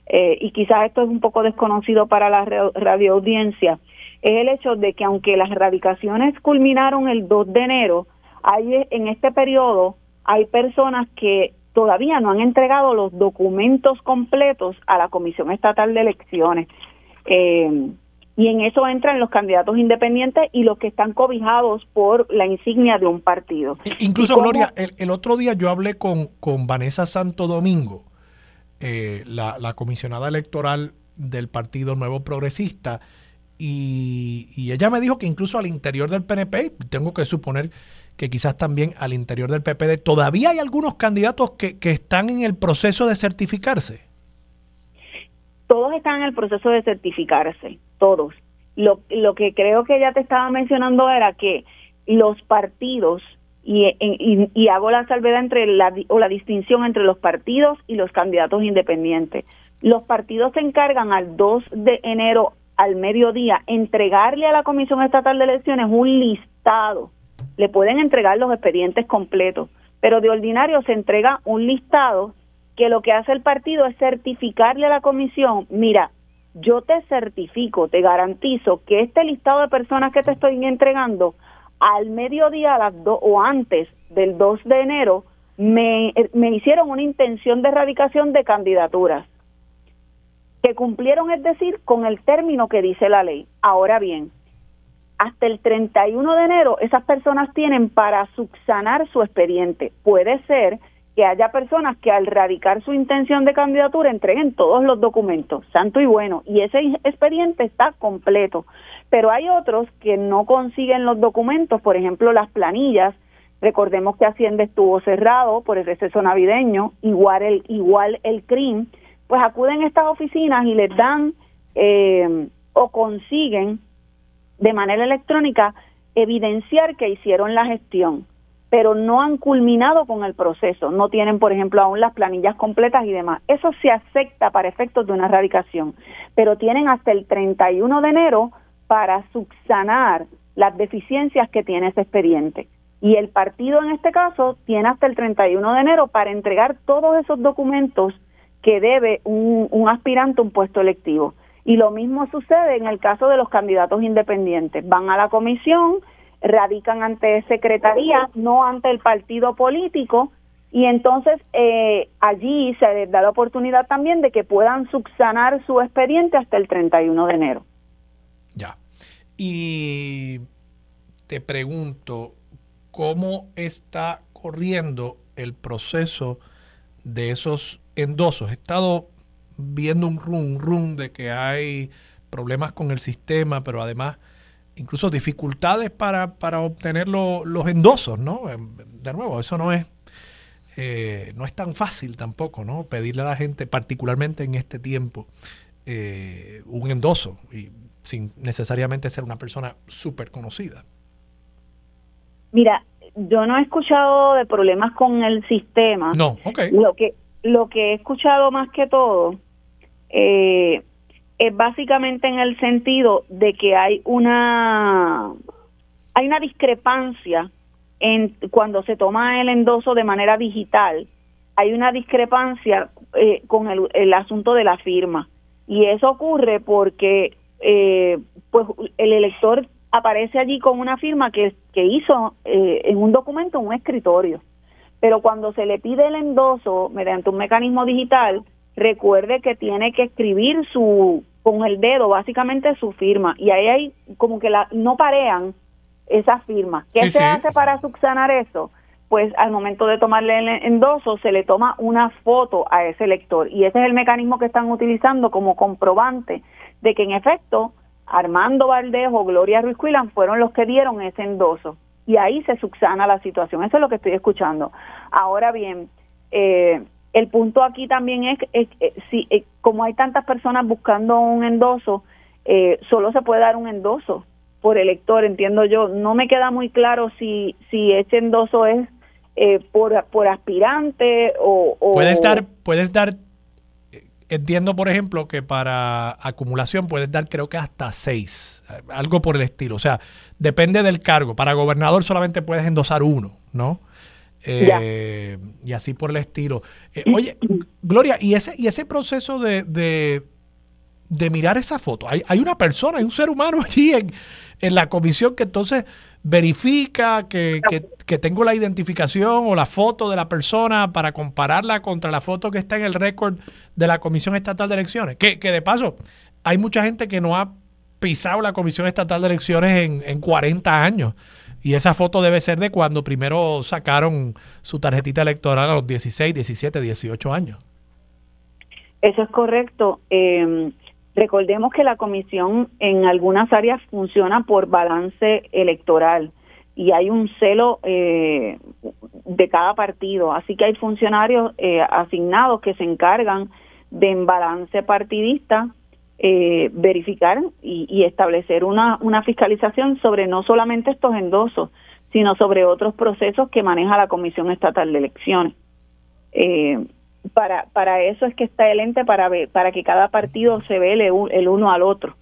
eh, y quizás esto es un poco desconocido para la radioaudiencia, es el hecho de que aunque las erradicaciones culminaron el 2 de enero, hay en este periodo hay personas que todavía no han entregado los documentos completos a la Comisión Estatal de Elecciones. Eh, y en eso entran los candidatos independientes y los que están cobijados por la insignia de un partido. Incluso, Gloria, el, otro día yo hablé con, con Vanessa Santo Domingo, eh, la, la, comisionada electoral del Partido Nuevo Progresista, y, y, ella me dijo que incluso al interior del PNP, tengo que suponer que quizás también al interior del PPD, todavía hay algunos candidatos que, que están en el proceso de certificarse. Todos están en el proceso de certificarse todos. Lo, lo que creo que ya te estaba mencionando era que los partidos, y, y, hago la salvedad entre la, o la distinción entre los partidos y los candidatos independientes. Los partidos se encargan al 2 de enero al mediodía entregarle a la Comisión Estatal de Elecciones un listado. Le pueden entregar los expedientes completos, pero de ordinario se entrega un listado que lo que hace el partido es certificarle a la comisión, mira, yo te certifico, te garantizo que este listado de personas que te estoy entregando al mediodía a las dos o antes del 2 de enero me, me hicieron una intención de erradicación de candidaturas que cumplieron, es decir, con el término que dice la ley. Ahora bien, hasta el 31 de enero esas personas tienen para subsanar su expediente. Puede ser que haya personas que al radicar su intención de candidatura entreguen todos los documentos, santo y bueno, y ese expediente está completo. Pero hay otros que no consiguen los documentos, por ejemplo, las planillas. Recordemos que Hacienda estuvo cerrado por el receso navideño, igual el, igual el CRIM, pues acuden a estas oficinas y les dan eh, o consiguen de manera electrónica evidenciar que hicieron la gestión pero no han culminado con el proceso, no tienen, por ejemplo, aún las planillas completas y demás. Eso se acepta para efectos de una erradicación, pero tienen hasta el 31 de enero para subsanar las deficiencias que tiene ese expediente. Y el partido en este caso tiene hasta el 31 de enero para entregar todos esos documentos que debe un, un aspirante a un puesto electivo. Y lo mismo sucede en el caso de los candidatos independientes. Van a la comisión, radican ante secretaría, no ante el partido político, y entonces eh, allí se les da la oportunidad también de que puedan subsanar su expediente hasta el 31 de enero. Ya. Y te pregunto, ¿cómo está corriendo el proceso de esos endosos? He estado viendo un rum, rum de que hay problemas con el sistema, pero además incluso dificultades para, para obtener los endosos, ¿no? Em, de nuevo, eso no es, eh, no es tan fácil tampoco, ¿no? Pedirle a la gente, particularmente en este tiempo, eh, un endoso, y sin necesariamente ser una persona súper conocida. Mira, yo no he escuchado de problemas con el sistema. No, ok. Lo que, lo que he escuchado más que todo eh, es básicamente en el sentido de que hay una hay una discrepancia en cuando se toma el endoso de manera digital hay una discrepancia eh, con el, el, asunto de la firma. Y eso ocurre porque eh, pues el elector aparece allí con una firma que, que hizo eh, en un documento en un escritorio. Pero cuando se le pide el endoso mediante un mecanismo digital recuerde que tiene que escribir su con el dedo básicamente su firma y ahí hay como que la no parean esas firmas. ¿Qué se hace para subsanar eso? Pues al momento de tomarle el endoso se le toma una foto a ese lector y ese es el mecanismo que están utilizando como comprobante de que en efecto Armando Valdez o Gloria Ruiz Cuilan fueron los que dieron ese endoso y ahí se subsana la situación. Eso es lo que estoy escuchando. Ahora bien, eh, el punto aquí también es, eh, si eh, como hay tantas personas buscando un endoso, eh, solo se puede dar un endoso por elector, entiendo yo. No me queda muy claro si si ese endoso es por, por aspirante o, puedes dar puedes dar entiendo, por ejemplo, que para acumulación puedes dar creo que hasta seis, algo por el estilo. O sea, depende del cargo. Para gobernador solamente puedes endosar uno, ¿no? Eh, y así por el estilo. Eh, oye, Gloria, ¿y ese, y ese proceso de, de, mirar esa foto? Hay, hay, una persona, hay un ser humano allí en, en la comisión que entonces verifica que, que, tengo la identificación o la foto de la persona para compararla contra la foto que está en el récord de la Comisión Estatal de Elecciones. Que, que de paso, hay mucha gente que no ha pisado la Comisión Estatal de Elecciones en, en 40 años. Y esa foto debe ser de cuando primero sacaron su tarjetita electoral a los 16, 17, 18 años. Eso es correcto. Eh, recordemos que la comisión en algunas áreas funciona por balance electoral y hay un celo eh, de cada partido. Así que hay funcionarios eh, asignados que se encargan de balance partidista eh, verificar y, establecer una, una fiscalización sobre no solamente estos endosos, sino sobre otros procesos que maneja la Comisión Estatal de Elecciones. Eh, para, para eso es que está el ente, para, ver, para que cada partido se vele el uno al otro.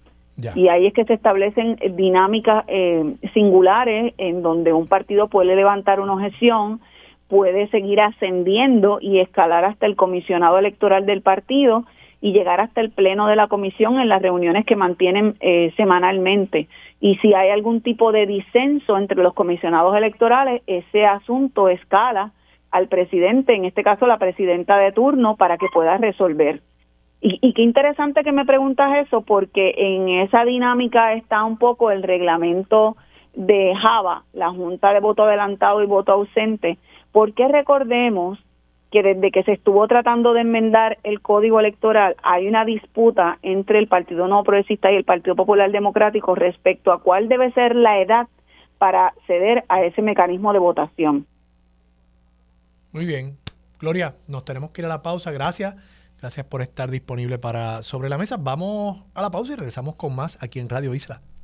Y ahí es que se establecen dinámicas eh, singulares en donde un partido puede levantar una objeción, puede seguir ascendiendo y escalar hasta el comisionado electoral del partido y llegar hasta el pleno de la comisión en las reuniones que mantienen eh, semanalmente. Y si hay algún tipo de disenso entre los comisionados electorales, ese asunto escala al presidente, en este caso la presidenta de turno, para que pueda resolver. Y, y, qué interesante que me preguntas eso, porque en esa dinámica está un poco el reglamento de Java, la Junta de Voto Adelantado y Voto Ausente, porque recordemos que desde que se estuvo tratando de enmendar el código electoral hay una disputa entre el Partido No Progresista y el Partido Popular Democrático respecto a cuál debe ser la edad para ceder a ese mecanismo de votación. Muy bien. Gloria, nos tenemos que ir a la pausa. Gracias. Gracias por estar disponible para Sobre la Mesa. Vamos a la pausa y regresamos con más aquí en Radio Isla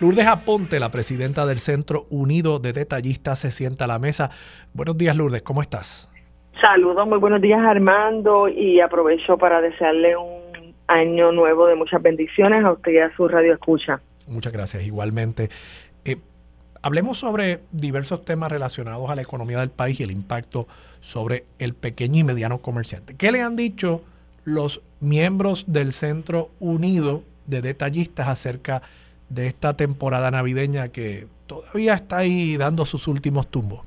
Lourdes Aponte, la presidenta del Centro Unido de Detallistas, se sienta a la mesa. Buenos días, Lourdes, ¿cómo estás? Saludos, muy buenos días, Armando, y aprovecho para desearle un año nuevo de muchas bendiciones a usted y a su radio escucha. Muchas gracias, igualmente. Eh, hablemos sobre diversos temas relacionados a la economía del país y el impacto sobre el pequeño y mediano comerciante. ¿Qué le han dicho los miembros del Centro Unido de Detallistas acerca de esta temporada navideña que todavía está ahí dando sus últimos tumbos?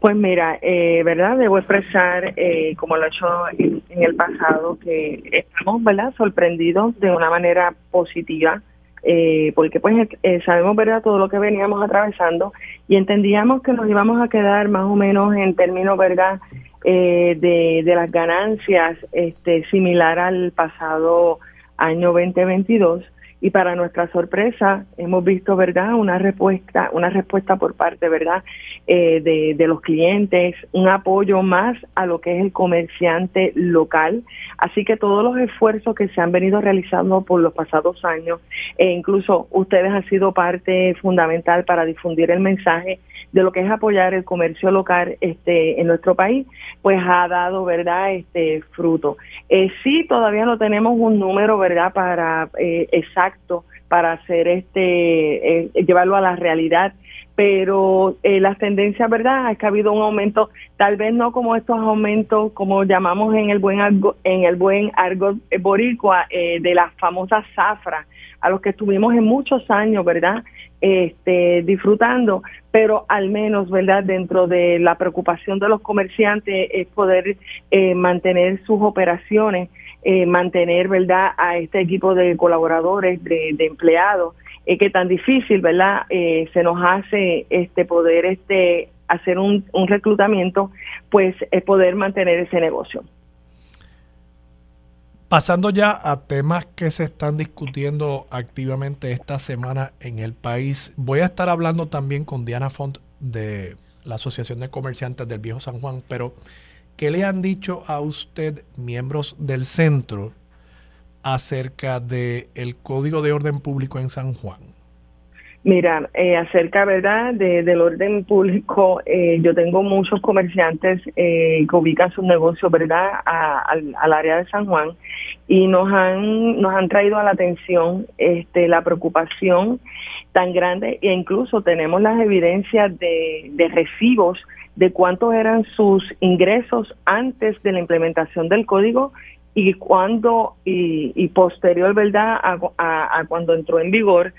Pues mira, eh, ¿verdad? Debo expresar, eh, como lo he hecho en, el pasado, que estamos, ¿verdad? Sorprendidos de una manera positiva eh, porque pues eh, sabemos verdad todo lo que veníamos atravesando y entendíamos que nos íbamos a quedar más o menos en términos verdad eh, de, de las ganancias este similar al pasado año 2022 y para nuestra sorpresa hemos visto verdad una respuesta una respuesta por parte verdad eh, de, de, los clientes un apoyo más a lo que es el comerciante local. Así que todos los esfuerzos que se han venido realizando por los pasados años e incluso ustedes han sido parte fundamental para difundir el mensaje de lo que es apoyar el comercio local este en nuestro país pues ha dado verdad este fruto. Eh, sí todavía no tenemos un número verdad para eh, exacto para hacer este eh, llevarlo a la realidad pero eh, las tendencias verdad es que ha habido un aumento tal vez no como estos aumentos como llamamos en el buen en el buen argot boricua eh, de las famosas zafras a los que estuvimos en muchos años verdad este, disfrutando, pero al menos, ¿verdad? Dentro de la preocupación de los comerciantes es poder eh, mantener sus operaciones, eh, mantener, ¿verdad? A este equipo de colaboradores, de, empleados, eh, que tan difícil, ¿verdad? se nos hace este poder este hacer un, un reclutamiento, pues es poder mantener ese negocio. Pasando ya a temas que se están discutiendo activamente esta semana en el país, voy a estar hablando también con Diana Font de la Asociación de Comerciantes del Viejo San Juan, pero ¿qué le han dicho a usted miembros del centro acerca del el Código de Orden Público en San Juan? Mira, eh, acerca verdad del orden público, eh, yo tengo muchos comerciantes eh, que ubican sus negocios verdad al, área de San Juan y nos han nos han traído a la atención este la preocupación tan grande e incluso tenemos las evidencias de, de recibos de cuántos eran sus ingresos antes de la implementación del código y cuando y, posterior verdad a, cuando entró en vigor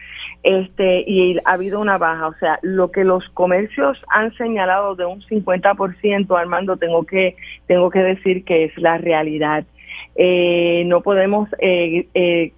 este y ha habido una baja. O sea lo que los comercios han señalado de un 50% Armando tengo que tengo que decir que es la realidad eh, no podemos eh, eh,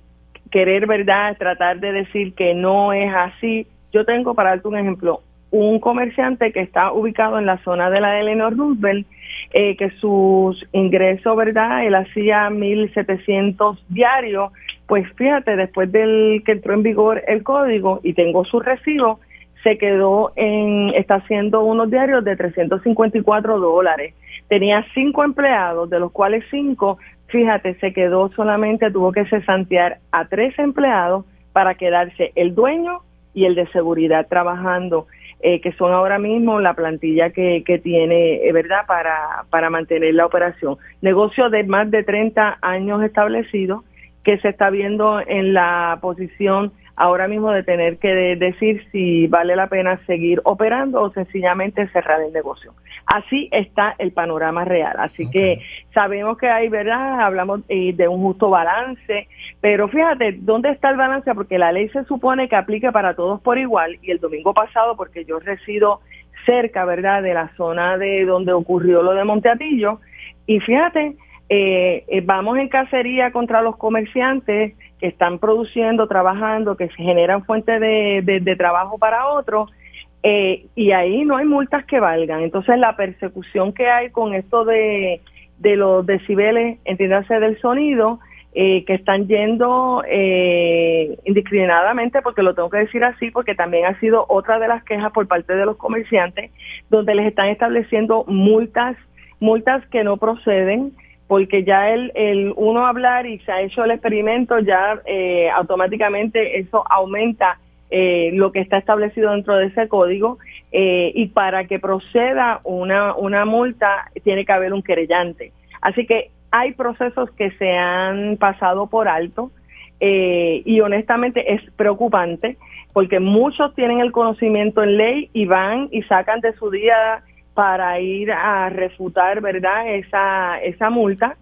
querer verdad tratar de decir que no es así yo tengo para darte un ejemplo un comerciante que está ubicado en la zona de la Eleanor Roosevelt eh, que sus ingresos, ¿verdad? Él hacía 1.700 diarios, pues fíjate, después del que entró en vigor el código y tengo su recibo, se quedó en, está haciendo unos diarios de 354 dólares. Tenía cinco empleados, de los cuales cinco, fíjate, se quedó solamente, tuvo que cesantear a tres empleados para quedarse el dueño y el de seguridad trabajando. Eh, que son ahora mismo la plantilla que, que tiene, eh, ¿verdad?, para, para mantener la operación. Negocio de más de 30 años establecido que se está viendo en la posición ahora mismo de tener que decir si vale la pena seguir operando o sencillamente cerrar el negocio. Así está el panorama real. Así que sabemos que hay, ¿verdad? Hablamos eh, de un justo balance, pero fíjate, ¿dónde está el balance? Porque la ley se supone que aplique para todos por igual y el domingo pasado, porque yo resido cerca, ¿verdad?, de la zona de donde ocurrió lo de Monteatillo, y fíjate, eh, eh, vamos en cacería contra los comerciantes que están produciendo, trabajando, que generan fuentes de, trabajo para otros, eh, y ahí no hay multas que valgan. Entonces la persecución que hay con esto de, los decibeles, entiéndase del sonido, eh, que están yendo eh, indiscriminadamente, porque lo tengo que decir así, porque también ha sido otra de las quejas por parte de los comerciantes, donde les están estableciendo multas, multas que no proceden, porque ya el, el uno hablar y se ha hecho el experimento, ya eh, automáticamente eso aumenta eh, lo que está establecido dentro de ese código eh, y para que proceda una, una multa tiene que haber un querellante. Así que hay procesos que se han pasado por alto y honestamente es preocupante porque muchos tienen el conocimiento en ley y van y sacan de su día para ir a refutar, ¿verdad? Esa, esa multa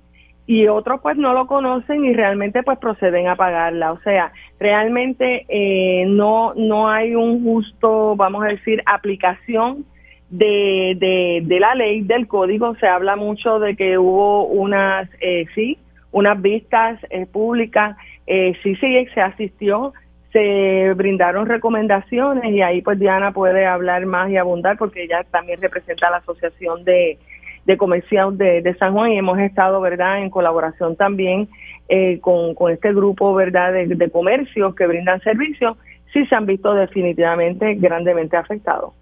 y otros pues no lo conocen y realmente pues proceden a pagarla. O sea, realmente eh, no, no hay un justo, vamos a decir, aplicación de, de, de, la ley, del código. Se habla mucho de que hubo unas, eh, sí, unas vistas eh, públicas, eh, sí, sí, se asistió, se brindaron recomendaciones y ahí pues Diana puede hablar más y abundar porque ella también representa la Asociación de, de Comercio de, San Juan y hemos estado, ¿verdad?, en colaboración también eh, con, este grupo, ¿verdad?, de, de comercios que brindan servicios, sí se han visto definitivamente grandemente afectados.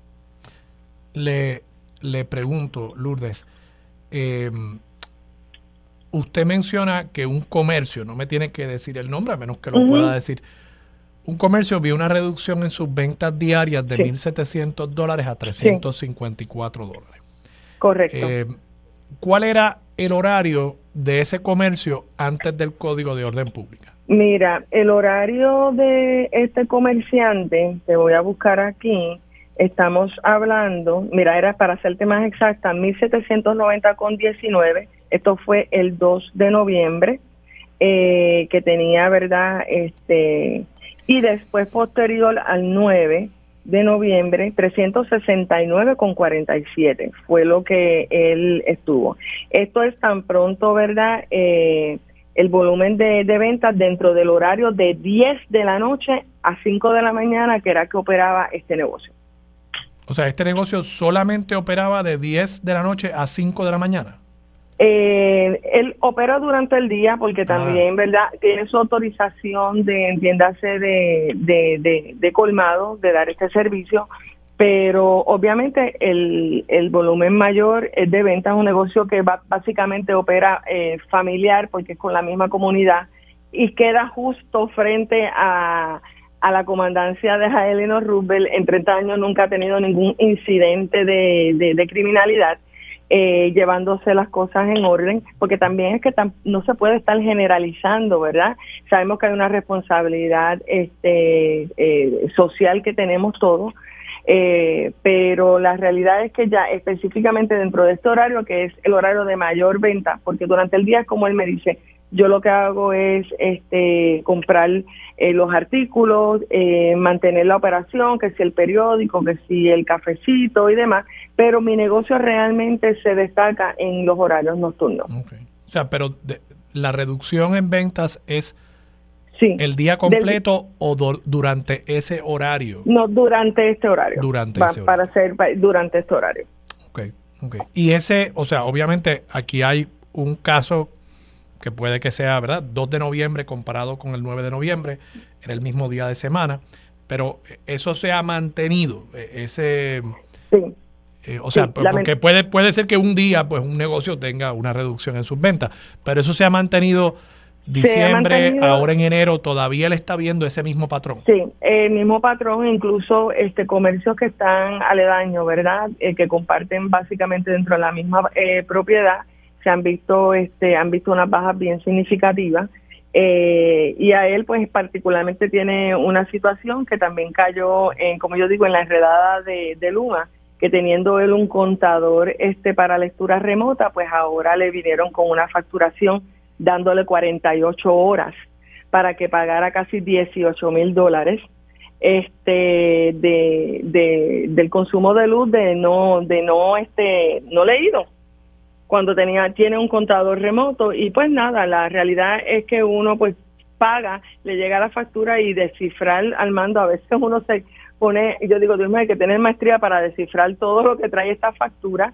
Le, le pregunto, Lourdes, eh, usted menciona que un comercio, no me tiene que decir el nombre a menos que lo pueda decir, un comercio vio una reducción en sus ventas diarias de 1.700 dólares a 354 dólares. Correcto. Eh, ¿Cuál era el horario de ese comercio antes del Código de Orden Pública? Mira, el horario de este comerciante, te voy a buscar aquí, estamos hablando, mira, era para hacerte más exacta, 1790 con 19, esto fue el 2 de noviembre, eh, que tenía, ¿verdad? Este, y después posterior al 9 de noviembre, 369,47 fue lo que él estuvo. Esto es tan pronto, ¿verdad? Eh, el volumen de, ventas dentro del horario de 10 de la noche a 5 de la mañana, que era que operaba este negocio. O sea, este negocio solamente operaba de 10 de la noche a 5 de la mañana. Eh, él opera durante el día porque también, ¿verdad? Tiene su autorización de, entiéndase, de, de, de, colmado, de dar este servicio, pero obviamente el, el volumen mayor es de venta, es un negocio que va, básicamente opera eh, familiar porque es con la misma comunidad y queda justo frente a, a la comandancia de Jaelino Rubel. En 30 años nunca ha tenido ningún incidente de, de criminalidad eh, llevándose las cosas en orden, porque también es que no se puede estar generalizando, ¿verdad? Sabemos que hay una responsabilidad este, eh, social que tenemos todos, eh, pero la realidad es que ya específicamente dentro de este horario, que es el horario de mayor venta, porque durante el día, como él me dice, yo lo que hago es este comprar eh, los artículos, eh, mantener la operación, que si el periódico, que si el cafecito y demás, pero mi negocio realmente se destaca en los horarios nocturnos. O sea, pero la reducción en ventas es el día completo o durante ese horario. No, durante este horario. Durante ese horario. Para ser durante este horario. Ok, ok. Y ese, o sea, obviamente aquí hay un caso que puede que sea, ¿verdad? 2 de noviembre comparado con el 9 de noviembre, era el mismo día de semana, pero eso se ha mantenido, e, ese... Sí. Eh, o sea, porque puede, puede ser que un día pues un negocio tenga una reducción en sus ventas, pero eso se ha mantenido diciembre, ahora en enero, todavía él está viendo ese mismo patrón. Sí, el mismo patrón, incluso este comercios que están aledaños, ¿verdad? Eh, que comparten básicamente dentro de la misma eh, propiedad, se han visto este han visto unas bajas bien significativas eh, y a él pues particularmente tiene una situación que también cayó en como yo digo en la enredada de, de Luma que teniendo él un contador este para lectura remota pues ahora le vinieron con una facturación dándole 48 horas para que pagara casi 18 mil dólares este de, de, del consumo de luz de no de no este no leído cuando tenía tiene un contador remoto y pues nada, la realidad es que uno pues paga, le llega la factura y descifrar al mando, a veces uno se pone, yo digo, Dios mío, hay que tener maestría para descifrar todo lo que trae esta factura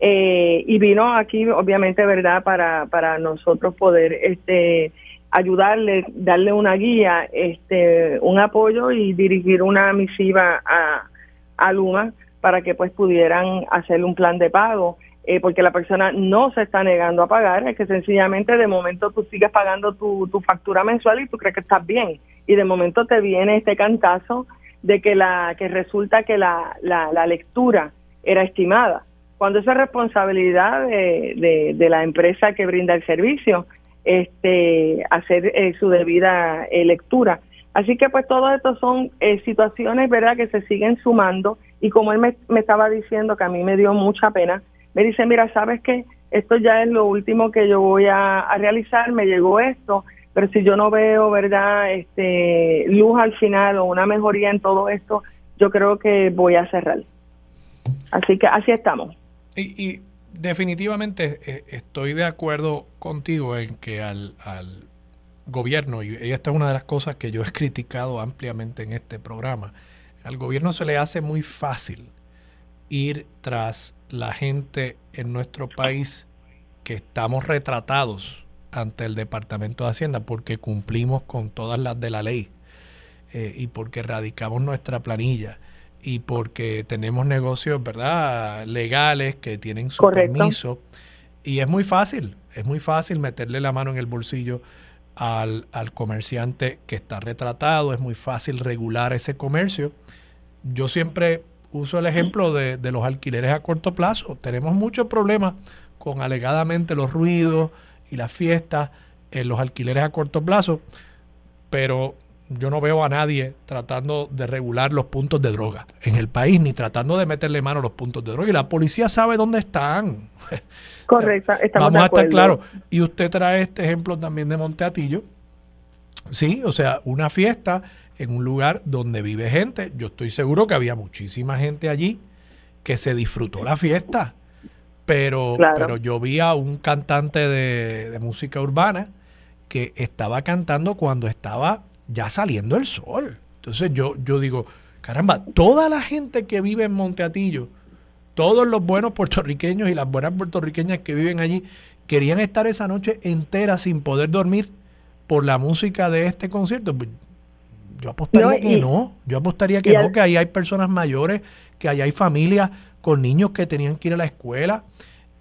eh, y vino aquí obviamente, ¿verdad?, para, para nosotros poder este ayudarle, darle una guía, este un apoyo y dirigir una misiva a, a Luma para que pues pudieran hacer un plan de pago eh, porque la persona no se está negando a pagar, es que sencillamente de momento tú sigues pagando tu, tu factura mensual y tú crees que estás bien, y de momento te viene este cantazo de que la que resulta que la, la, lectura era estimada, cuando esa es responsabilidad de, de, la empresa que brinda el servicio, este hacer eh, su debida eh, lectura. Así que pues todo esto son situaciones, ¿verdad?, que se siguen sumando y como él me, me estaba diciendo que a mí me dio mucha pena, me dice, mira, ¿sabes qué? Esto ya es lo último que yo voy a, realizar, me llegó esto, pero si yo no veo, ¿verdad?, este, luz al final o una mejoría en todo esto, yo creo que voy a cerrar. Así que así estamos. Y, definitivamente eh, estoy de acuerdo contigo en que al, al gobierno, y esta es una de las cosas que yo he criticado ampliamente en este programa, al gobierno se le hace muy fácil ir tras la gente en nuestro país que estamos retratados ante el Departamento de Hacienda porque cumplimos con todas las de la ley eh, y porque radicamos nuestra planilla y porque tenemos negocios, ¿verdad?, legales que tienen su permiso. Y es muy fácil, es muy fácil meterle la mano en el bolsillo al, al comerciante que está retratado, es muy fácil regular ese comercio. Yo siempre uso el ejemplo de, los alquileres a corto plazo. Tenemos muchos problemas con alegadamente los ruidos y las fiestas en los alquileres a corto plazo, pero yo no veo a nadie tratando de regular los puntos de droga en el país, ni tratando de meterle mano a los puntos de droga. Y la policía sabe dónde están. Correcto, estamos Vamos a estar claros. Y usted trae este ejemplo también de Monteatillo. Sí, o sea, una fiesta en un lugar donde vive gente. Yo estoy seguro que había muchísima gente allí que se disfrutó la fiesta, pero, pero yo vi a un cantante de, música urbana que estaba cantando cuando estaba ya saliendo el sol. Entonces yo, yo digo, caramba, toda la gente que vive en Monteatillo, todos los buenos puertorriqueños y las buenas puertorriqueñas que viven allí, querían estar esa noche entera sin poder dormir por la música de este concierto. Yo apostaría que no, yo apostaría que no, que ahí hay personas mayores, que ahí hay familias con niños que tenían que ir a la escuela.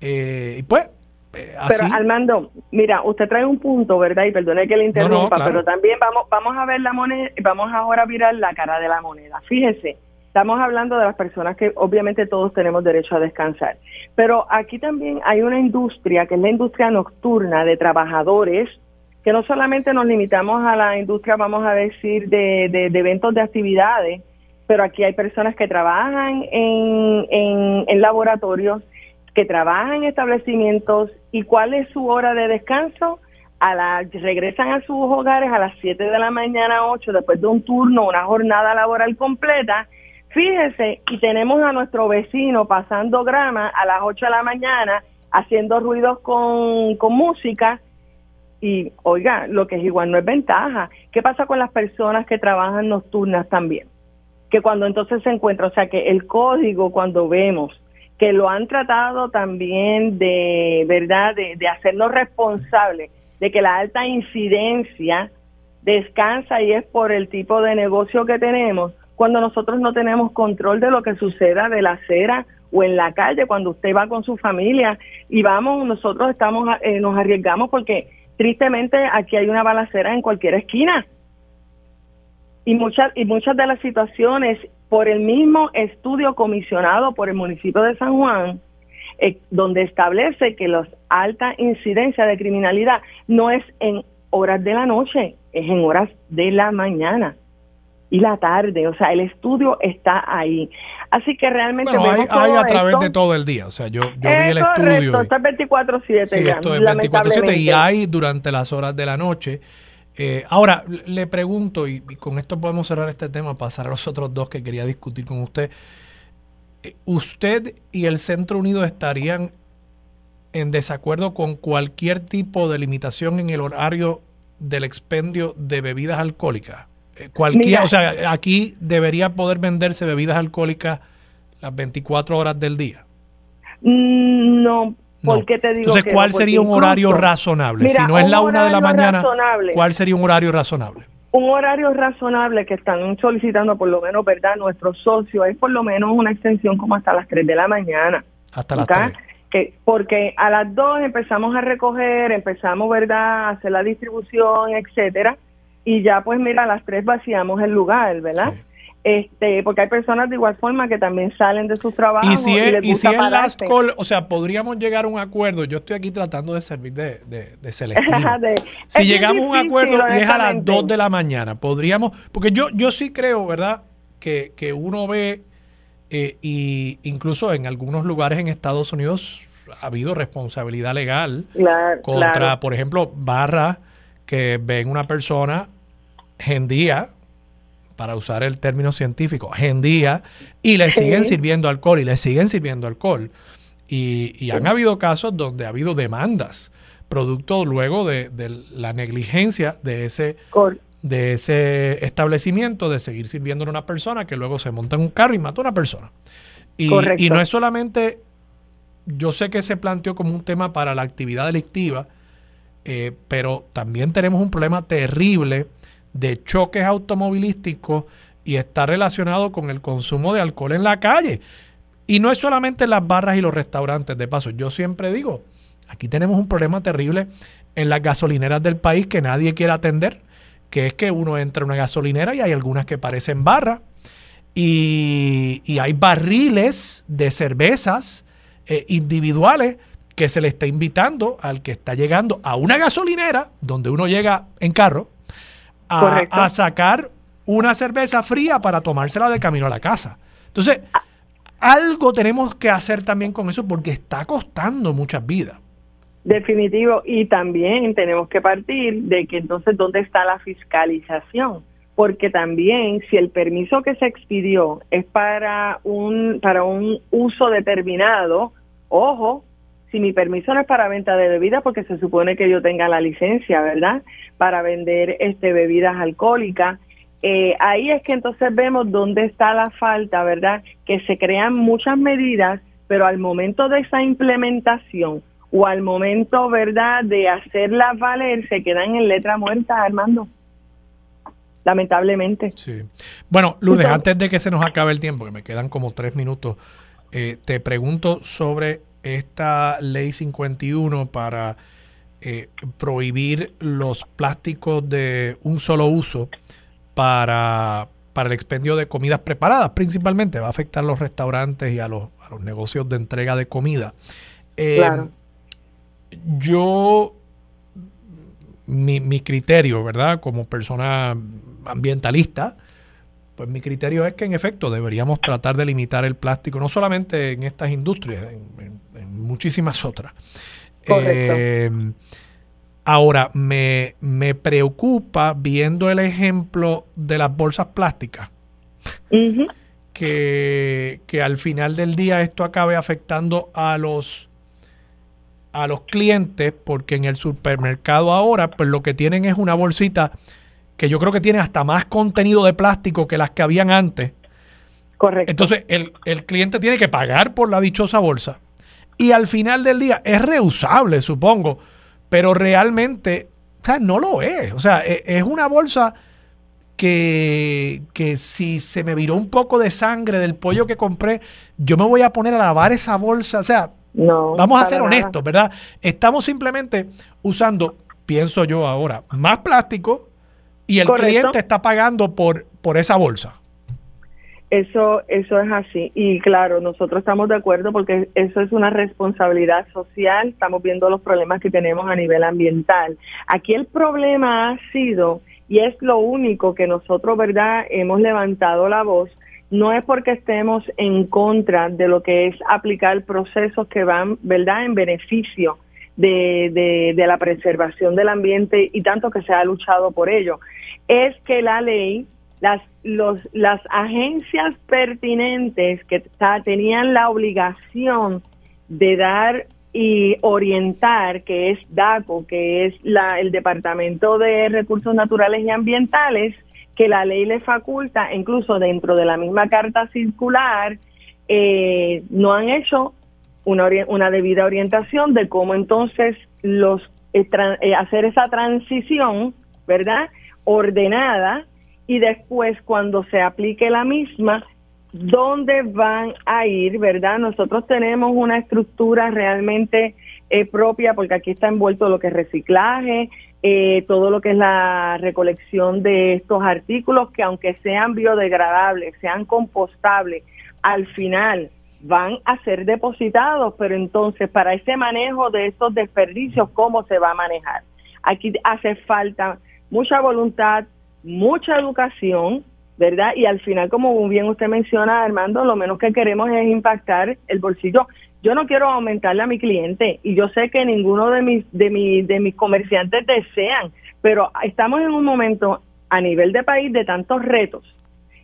Eh, y pues, eh, Pero Armando, mira, usted trae un punto, ¿verdad? Y perdone que le interrumpa, pero también vamos, vamos a ver la moneda, vamos ahora a mirar la cara de la moneda. Fíjese, estamos hablando de las personas que obviamente todos tenemos derecho a descansar, pero aquí también hay una industria que es la industria nocturna de trabajadores que no solamente nos limitamos a la industria, vamos a decir, de, de, eventos de actividades, pero aquí hay personas que trabajan en, en, laboratorios, que trabajan en establecimientos y cuál es su hora de descanso. A la, regresan a sus hogares a las 7 de la mañana, 8, después de un turno, una jornada laboral completa. Fíjese, y tenemos a nuestro vecino pasando grama a las 8 de la mañana, haciendo ruidos con, con música, y oiga, lo que es igual no es ventaja. ¿Qué pasa con las personas que trabajan nocturnas también? Que cuando entonces se encuentra, o sea, que el código cuando vemos que lo han tratado también de, ¿verdad?, de, de hacernos responsables de que la alta incidencia descansa y es por el tipo de negocio que tenemos, cuando nosotros no tenemos control de lo que suceda de la acera o en la calle, cuando usted va con su familia y vamos, nosotros estamos, eh, nos arriesgamos porque Tristemente, aquí hay una balacera en cualquier esquina. Y muchas, y muchas de las situaciones, por el mismo estudio comisionado por el municipio de San Juan, eh, donde establece que la alta incidencia de criminalidad no es en horas de la noche, es en horas de la mañana y la tarde, o sea, el estudio está ahí. Así que realmente... Bueno, hay, a través de todo el día, o sea, yo, vi el estudio. Esto es 24-7 sí, esto es 24-7 y hay durante las horas de la noche. Eh, ahora, le pregunto, y, con esto podemos cerrar este tema, pasar a los otros dos que quería discutir con usted. Eh, ¿Usted y el Centro Unido estarían en desacuerdo con cualquier tipo de limitación en el horario del expendio de bebidas alcohólicas? Eh, cualquier, o sea, aquí debería poder venderse bebidas alcohólicas las 24 horas del día. Mm, no, porque te digo Entonces, ¿cuál sería un horario razonable? si no es la una de la mañana, ¿cuál sería un horario razonable? Un horario razonable que están solicitando, por lo menos, ¿verdad? Nuestros socios es por lo menos una extensión como hasta las 3 de la mañana. Hasta las 3. Que, porque a las 2 empezamos a recoger, empezamos, ¿verdad?, a hacer la distribución, etcétera y ya pues mira, a las tres vaciamos el lugar, ¿verdad? Este, porque hay personas de igual forma que también salen de sus trabajos y si es, y, si es las o sea, podríamos llegar a un acuerdo. Yo estoy aquí tratando de servir de, de, selectivo. si llegamos a un acuerdo y es a las 2 de la mañana, podríamos, porque yo, yo sí creo, ¿verdad? Que, que uno ve, eh, y incluso en algunos lugares en Estados Unidos ha habido responsabilidad legal contra, por ejemplo, barras que ven una persona gendía, para usar el término científico, gendía, y le siguen sirviendo alcohol, y le siguen sirviendo alcohol. Y, han habido casos donde ha habido demandas, producto luego de, la negligencia de ese, de ese establecimiento de seguir sirviendo a una persona que luego se monta en un carro y mata a una persona. Y, y no es solamente, yo sé que se planteó como un tema para la actividad delictiva, eh, pero también tenemos un problema terrible de choques automovilísticos y está relacionado con el consumo de alcohol en la calle. Y no es solamente en las barras y los restaurantes, de paso, yo siempre digo, aquí tenemos un problema terrible en las gasolineras del país que nadie quiere atender, que es que uno entra a una gasolinera y hay algunas que parecen barras y, hay barriles de cervezas eh, individuales que se le está invitando al que está llegando a una gasolinera, donde uno llega en carro, a, sacar una cerveza fría para tomársela de camino a la casa. Entonces, algo tenemos que hacer también con eso porque está costando muchas vidas. Definitivo. Y también tenemos que partir de que entonces, ¿dónde está la fiscalización? Porque también si el permiso que se expidió es para un, para un uso determinado, ojo, si mi permiso no es para venta de bebidas, porque se supone que yo tenga la licencia, ¿verdad? Para vender este bebidas alcohólicas. Eh, ahí es que entonces vemos dónde está la falta, ¿verdad? Que se crean muchas medidas, pero al momento de esa implementación, o al momento, ¿verdad?, de hacerlas valer, se quedan en letra muerta, Armando. Lamentablemente. Sí. Bueno, Lourdes, antes de que se nos acabe el tiempo, que me quedan como tres minutos, eh, te pregunto sobre esta ley 51 para eh, prohibir los plásticos de un solo uso para, para el expendio de comidas preparadas, principalmente. Va a afectar a los restaurantes y a los, a los negocios de entrega de comida. Eh, claro. Yo, mi, mi criterio, ¿verdad? Como persona ambientalista, pues mi criterio es que en efecto deberíamos tratar de limitar el plástico, no solamente en estas industrias, en, muchísimas otras. Eh, ahora, me, me, preocupa viendo el ejemplo de las bolsas plásticas, que, que al final del día esto acabe afectando a los a los clientes porque en el supermercado ahora pues lo que tienen es una bolsita que yo creo que tiene hasta más contenido de plástico que las que habían antes. Correcto. Entonces, el, cliente tiene que pagar por la dichosa bolsa. Y al final del día es reusable, supongo, pero realmente o sea, no lo es. O sea, e, es una bolsa que, que, si se me viró un poco de sangre del pollo que compré, yo me voy a poner a lavar esa bolsa. O sea, no, vamos a ser honestos, ¿verdad? Estamos simplemente usando, pienso yo ahora, más plástico y el cliente está pagando por, por esa bolsa. Eso, eso es así. Y claro, nosotros estamos de acuerdo porque eso es una responsabilidad social. Estamos viendo los problemas que tenemos a nivel ambiental. Aquí el problema ha sido, y es lo único que nosotros, ¿verdad?, hemos levantado la voz, no es porque estemos en contra de lo que es aplicar procesos que van, ¿verdad?, en beneficio de, de, la preservación del ambiente y tanto que se ha luchado por ello. Es que la ley, las, los, las agencias pertinentes que tenían la obligación de dar y orientar, que es DACO, que es la, el Departamento de Recursos Naturales y Ambientales, que la ley le faculta, incluso dentro de la misma carta circular, eh, no han hecho una, una debida orientación de cómo entonces los eh, eh, hacer esa transición, ¿verdad? Ordenada y después cuando se aplique la misma, ¿dónde van a ir, verdad? Nosotros tenemos una estructura realmente eh, propia porque aquí está envuelto lo que es reciclaje, todo lo que es la recolección de estos artículos que aunque sean biodegradables, sean compostables, al final van a ser depositados, pero entonces para ese manejo de estos desperdicios, ¿cómo se va a manejar? Aquí hace falta mucha voluntad, mucha educación, ¿verdad? Y al final, como bien usted menciona, Armando, lo menos que queremos es impactar el bolsillo. Yo no quiero aumentarle a mi cliente y yo sé que ninguno de mis, de, mi, de mis comerciantes desean, pero estamos en un momento a nivel de país de tantos retos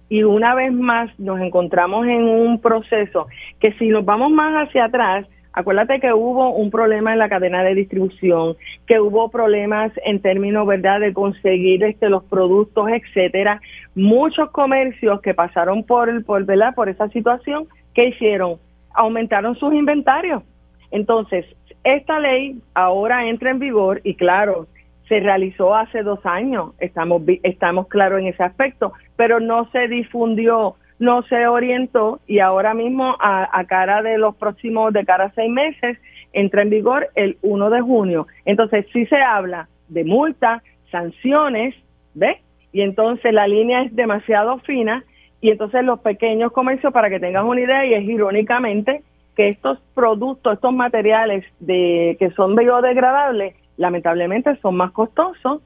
y una vez más nos encontramos en un proceso que si nos vamos más hacia atrás, acuérdate que hubo un problema en la cadena de distribución, que hubo problemas en términos, ¿verdad?, de conseguir este los productos, etcétera. Muchos comercios que pasaron por por, ¿verdad? por esa situación, ¿qué hicieron? Aumentaron sus inventarios. Entonces, esta ley ahora entra en vigor y claro, se realizó hace dos años, estamos, estamos claros en ese aspecto, pero no se difundió, no se orientó y ahora mismo a, cara de los próximos, de cara a seis meses, entra en vigor el 1 de junio. Entonces sí se habla de multa, sanciones, ¿ves? Y entonces la línea es demasiado fina y entonces los pequeños comercios, para que tengan una idea, y es irónicamente que estos productos, estos materiales de que son biodegradables, lamentablemente son más costosos,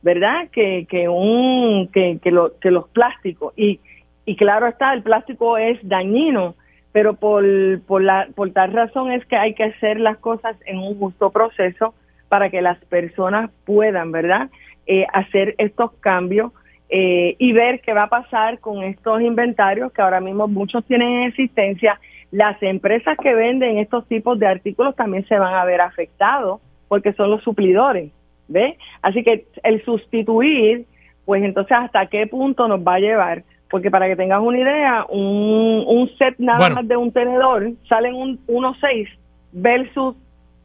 ¿verdad? Que, que, un, que, que, que los plásticos. Y, y claro está, el plástico es dañino, pero por, por, la, por tal razón es que hay que hacer las cosas en un justo proceso para que las personas puedan, ¿verdad? Eh, hacer estos cambios eh, y ver qué va a pasar con estos inventarios que ahora mismo muchos tienen en existencia. Las empresas que venden estos tipos de artículos también se van a ver afectados porque son los suplidores, ¿ve? Así que el sustituir, pues entonces hasta qué punto nos va a llevar, porque para que tengas una idea, un, un set nada más de un tenedor salen un 1.6 versus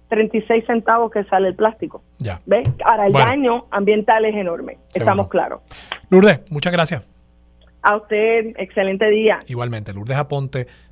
36 centavos que sale el plástico. Ya. ¿Ves? Ahora, el daño ambiental es enorme, estamos claros. Lourdes, muchas gracias. A usted, excelente día. Igualmente, Lourdes Aponte,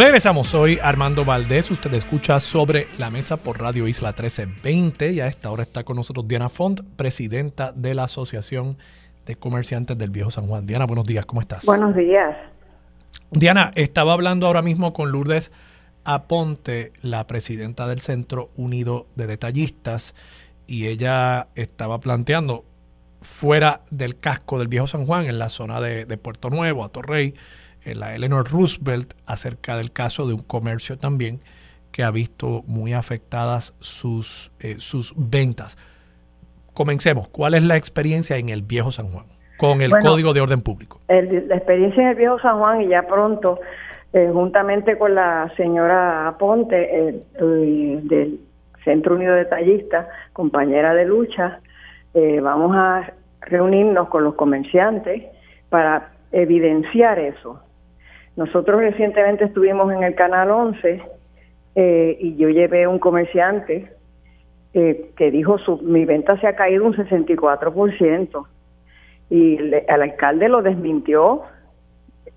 Regresamos, soy Armando Valdés, usted escucha sobre la mesa por Radio Isla 1320 y a esta hora está con nosotros Diana Font, presidenta de la Asociación de Comerciantes del Viejo San Juan. Diana, buenos días, ¿cómo estás? Buenos días. Diana, estaba hablando ahora mismo con Lourdes Aponte, la presidenta del Centro Unido de Detallistas, y ella estaba planteando fuera del casco del Viejo San Juan, en la zona de, de Puerto Nuevo, a Torrey, la Eleanor Roosevelt acerca del caso de un comercio también que ha visto muy afectadas sus, eh, sus ventas. Comencemos. ¿Cuál es la experiencia en el Viejo San Juan con el Código de Orden Público? la experiencia en el Viejo San Juan y ya pronto, eh, juntamente con la señora Ponte eh, del Centro Unido de Tallistas, compañera de lucha, vamos a reunirnos con los comerciantes para evidenciar eso. Nosotros recientemente estuvimos en el Canal 11 eh, y yo llevé un comerciante eh, que dijo su, mi venta se ha caído un 64% y el alcalde lo desmintió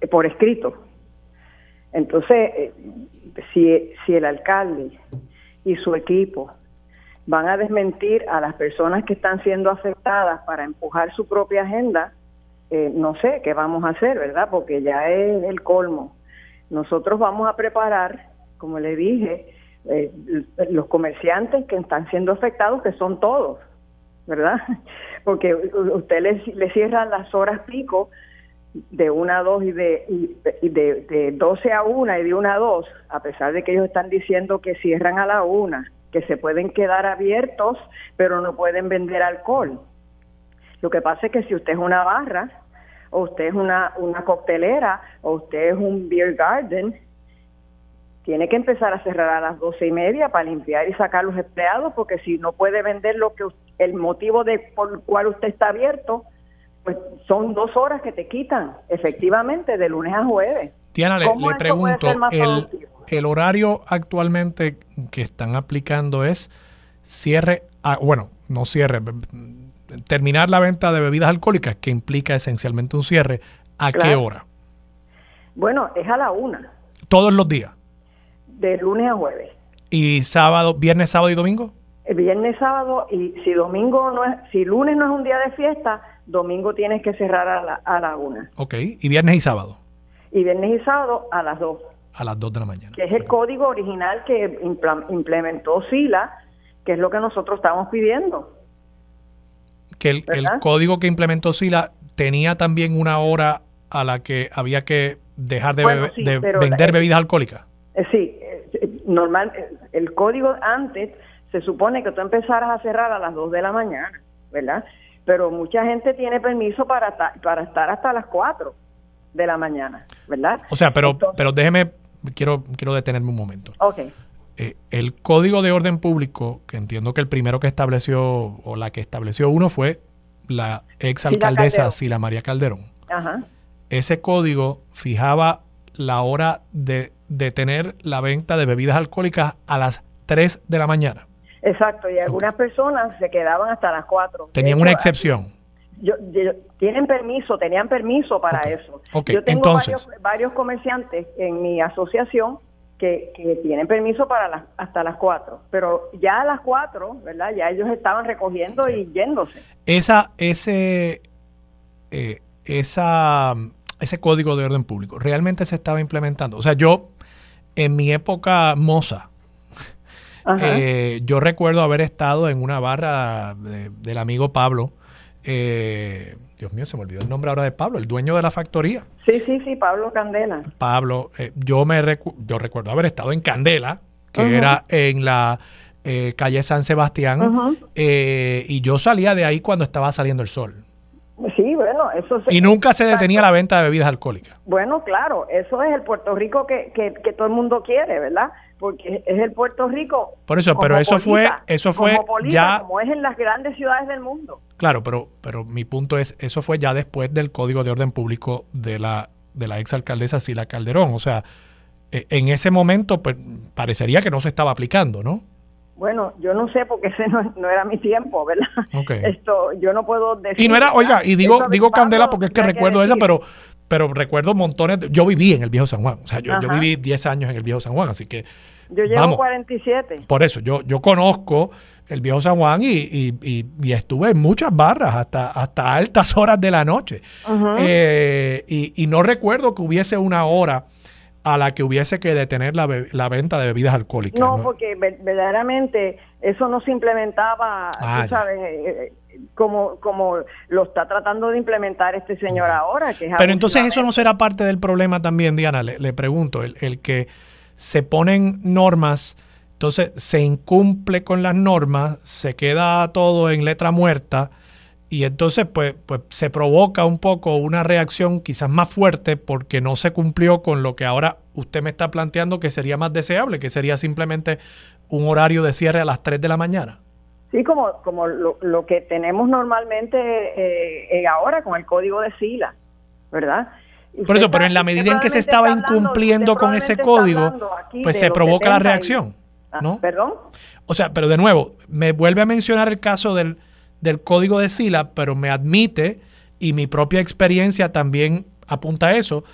eh, por escrito. Entonces, si, si el alcalde y su equipo van a desmentir a las personas que están siendo afectadas para empujar su propia agenda, eh, no sé qué vamos a hacer, ¿verdad? Porque ya es el colmo. Nosotros vamos a preparar, como le dije, eh, los comerciantes que están siendo afectados, que son todos, ¿verdad? Porque usted le, le cierran las horas pico de una a dos y de, de, de 12 a una y de una a dos, a pesar de que ellos están diciendo que cierran a la una, que se pueden quedar abiertos, pero no pueden vender alcohol. Lo que pasa es que si usted es una barra, o usted es una, una coctelera, o usted es un beer garden, tiene que empezar a cerrar a las doce y media para limpiar y sacar los empleados, porque si no puede vender lo que el motivo de por el cual usted está abierto, pues son dos horas que te quitan, efectivamente, de lunes a jueves. Tiana, le, pregunto, el, el, horario actualmente que están aplicando es cierre, bueno, no cierre, terminar la venta de bebidas alcohólicas, que implica esencialmente un cierre, ¿a qué hora? Bueno, es a la una. ¿Todos los días? De lunes a jueves. ¿Y sábado, viernes, sábado y domingo? El viernes, sábado y si domingo no es, si lunes no es un día de fiesta, domingo tienes que cerrar a la, a la una. Ok, ¿y viernes y sábado? Y viernes y sábado a las dos. A las dos de la mañana. Que es el código original que implementó SILA, que es lo que nosotros estamos pidiendo que el, código que implementó SILA tenía también una hora a la que había que dejar de, vender bebidas alcohólicas. Eh, sí, eh, normal, eh, el código antes se supone que tú empezaras a cerrar a las 2 de la mañana, ¿verdad? Pero mucha gente tiene permiso para, para estar hasta las 4 de la mañana, ¿verdad? O sea, pero, pero déjeme, quiero, quiero detenerme un momento. Ok. Eh, el Código de Orden Público, que entiendo que el primero que estableció o la que estableció uno fue la ex alcaldesa Sila María Calderón. Ese código fijaba la hora de detener la venta de bebidas alcohólicas a las 3 de la mañana. Exacto, y algunas personas se quedaban hasta las 4. Tenían una excepción. Yo, tienen permiso, tenían permiso para eso. yo tengo varios comerciantes en mi asociación que, tienen permiso para las, hasta las 4, pero ya a las 4, ¿verdad? Ya ellos estaban recogiendo y yéndose. Esa, ese, eh, esa, ese código de orden público realmente se estaba implementando. O sea, yo en mi época moza, eh, yo recuerdo haber estado en una barra del amigo Pablo, eh, Dios mío, se me olvidó el nombre ahora de Pablo, el dueño de la factoría. Sí, sí, sí, Pablo Candela. Pablo, eh, yo me yo recuerdo haber estado en Candela que era en la eh, calle San Sebastián, eh, y yo salía de ahí cuando estaba saliendo el sol. Sí, bueno, eso Y nunca se detenía la venta de bebidas alcohólicas. Bueno, claro, eso es el Puerto Rico que, que, que todo el mundo quiere, ¿verdad? Porque es el Puerto Rico. Por eso, pero eso fue, eso fue ya. Como es en las grandes ciudades del mundo. Claro, pero, pero mi punto es, eso fue ya después del Código de Orden Público de la, de la exalcaldesa Sila Calderón. O sea, e, en ese momento, pues, parecería que no se estaba aplicando, ¿no? Bueno, yo no sé porque ese no, era mi tiempo, ¿verdad? Esto, yo no puedo decir. Y no era, oiga, y digo, digo Candela porque es que recuerdo esa, pero, pero recuerdo montones. yo viví en el viejo San Juan, o sea, yo, yo, viví 10 años en el viejo San Juan, así que. Yo llevo 47. Por eso, yo, yo conozco el viejo San Juan y, y, y, estuve en muchas barras hasta, hasta altas horas de la noche. Eh, y, y no recuerdo que hubiese una hora a la que hubiese que detener la, la venta de bebidas alcohólicas. No, porque verdaderamente eso no se implementaba, ah, sabes, eh, eh, como, como lo está tratando de implementar este señor ahora. Que Pero entonces eso no será parte del problema también, Diana, le, le pregunto, el, el, que se ponen normas, entonces se incumple con las normas, se queda todo en letra muerta y entonces pues, pues se provoca un poco una reacción quizás más fuerte porque no se cumplió con lo que ahora usted me está planteando que sería más deseable, que sería simplemente un horario de cierre a las 3 de la mañana. Sí, como, como lo, que tenemos normalmente eh, ahora con el código de SILA, ¿verdad? Por eso, pero en la medida en que se estaba incumpliendo con ese código, pues se provoca la reacción, ah, ¿no? ¿Perdón? O sea, pero de nuevo, me vuelve a mencionar el caso del del código de SILA, pero me admite, y mi propia experiencia también apunta a eso,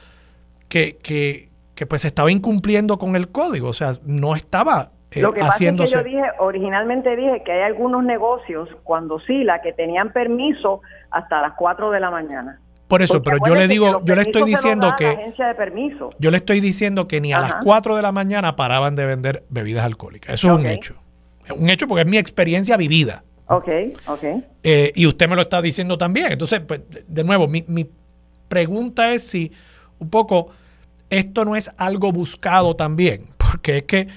que, que, que pues estaba incumpliendo con el código, o sea, no estaba eh, Lo que pasa es que yo dije, originalmente dije que hay algunos negocios cuando SILA que tenían permiso hasta las 4 de la mañana. Por eso, pero yo le digo, yo le estoy diciendo que de permiso. yo le estoy diciendo que ni a las 4 de la mañana paraban de vender bebidas alcohólicas. Eso es un hecho. Es un hecho porque es mi experiencia vivida. Ok, ok. Eh, y usted me lo está diciendo también. Entonces, pues, de nuevo, mi, mi pregunta es si un poco esto no es algo buscado también, porque es que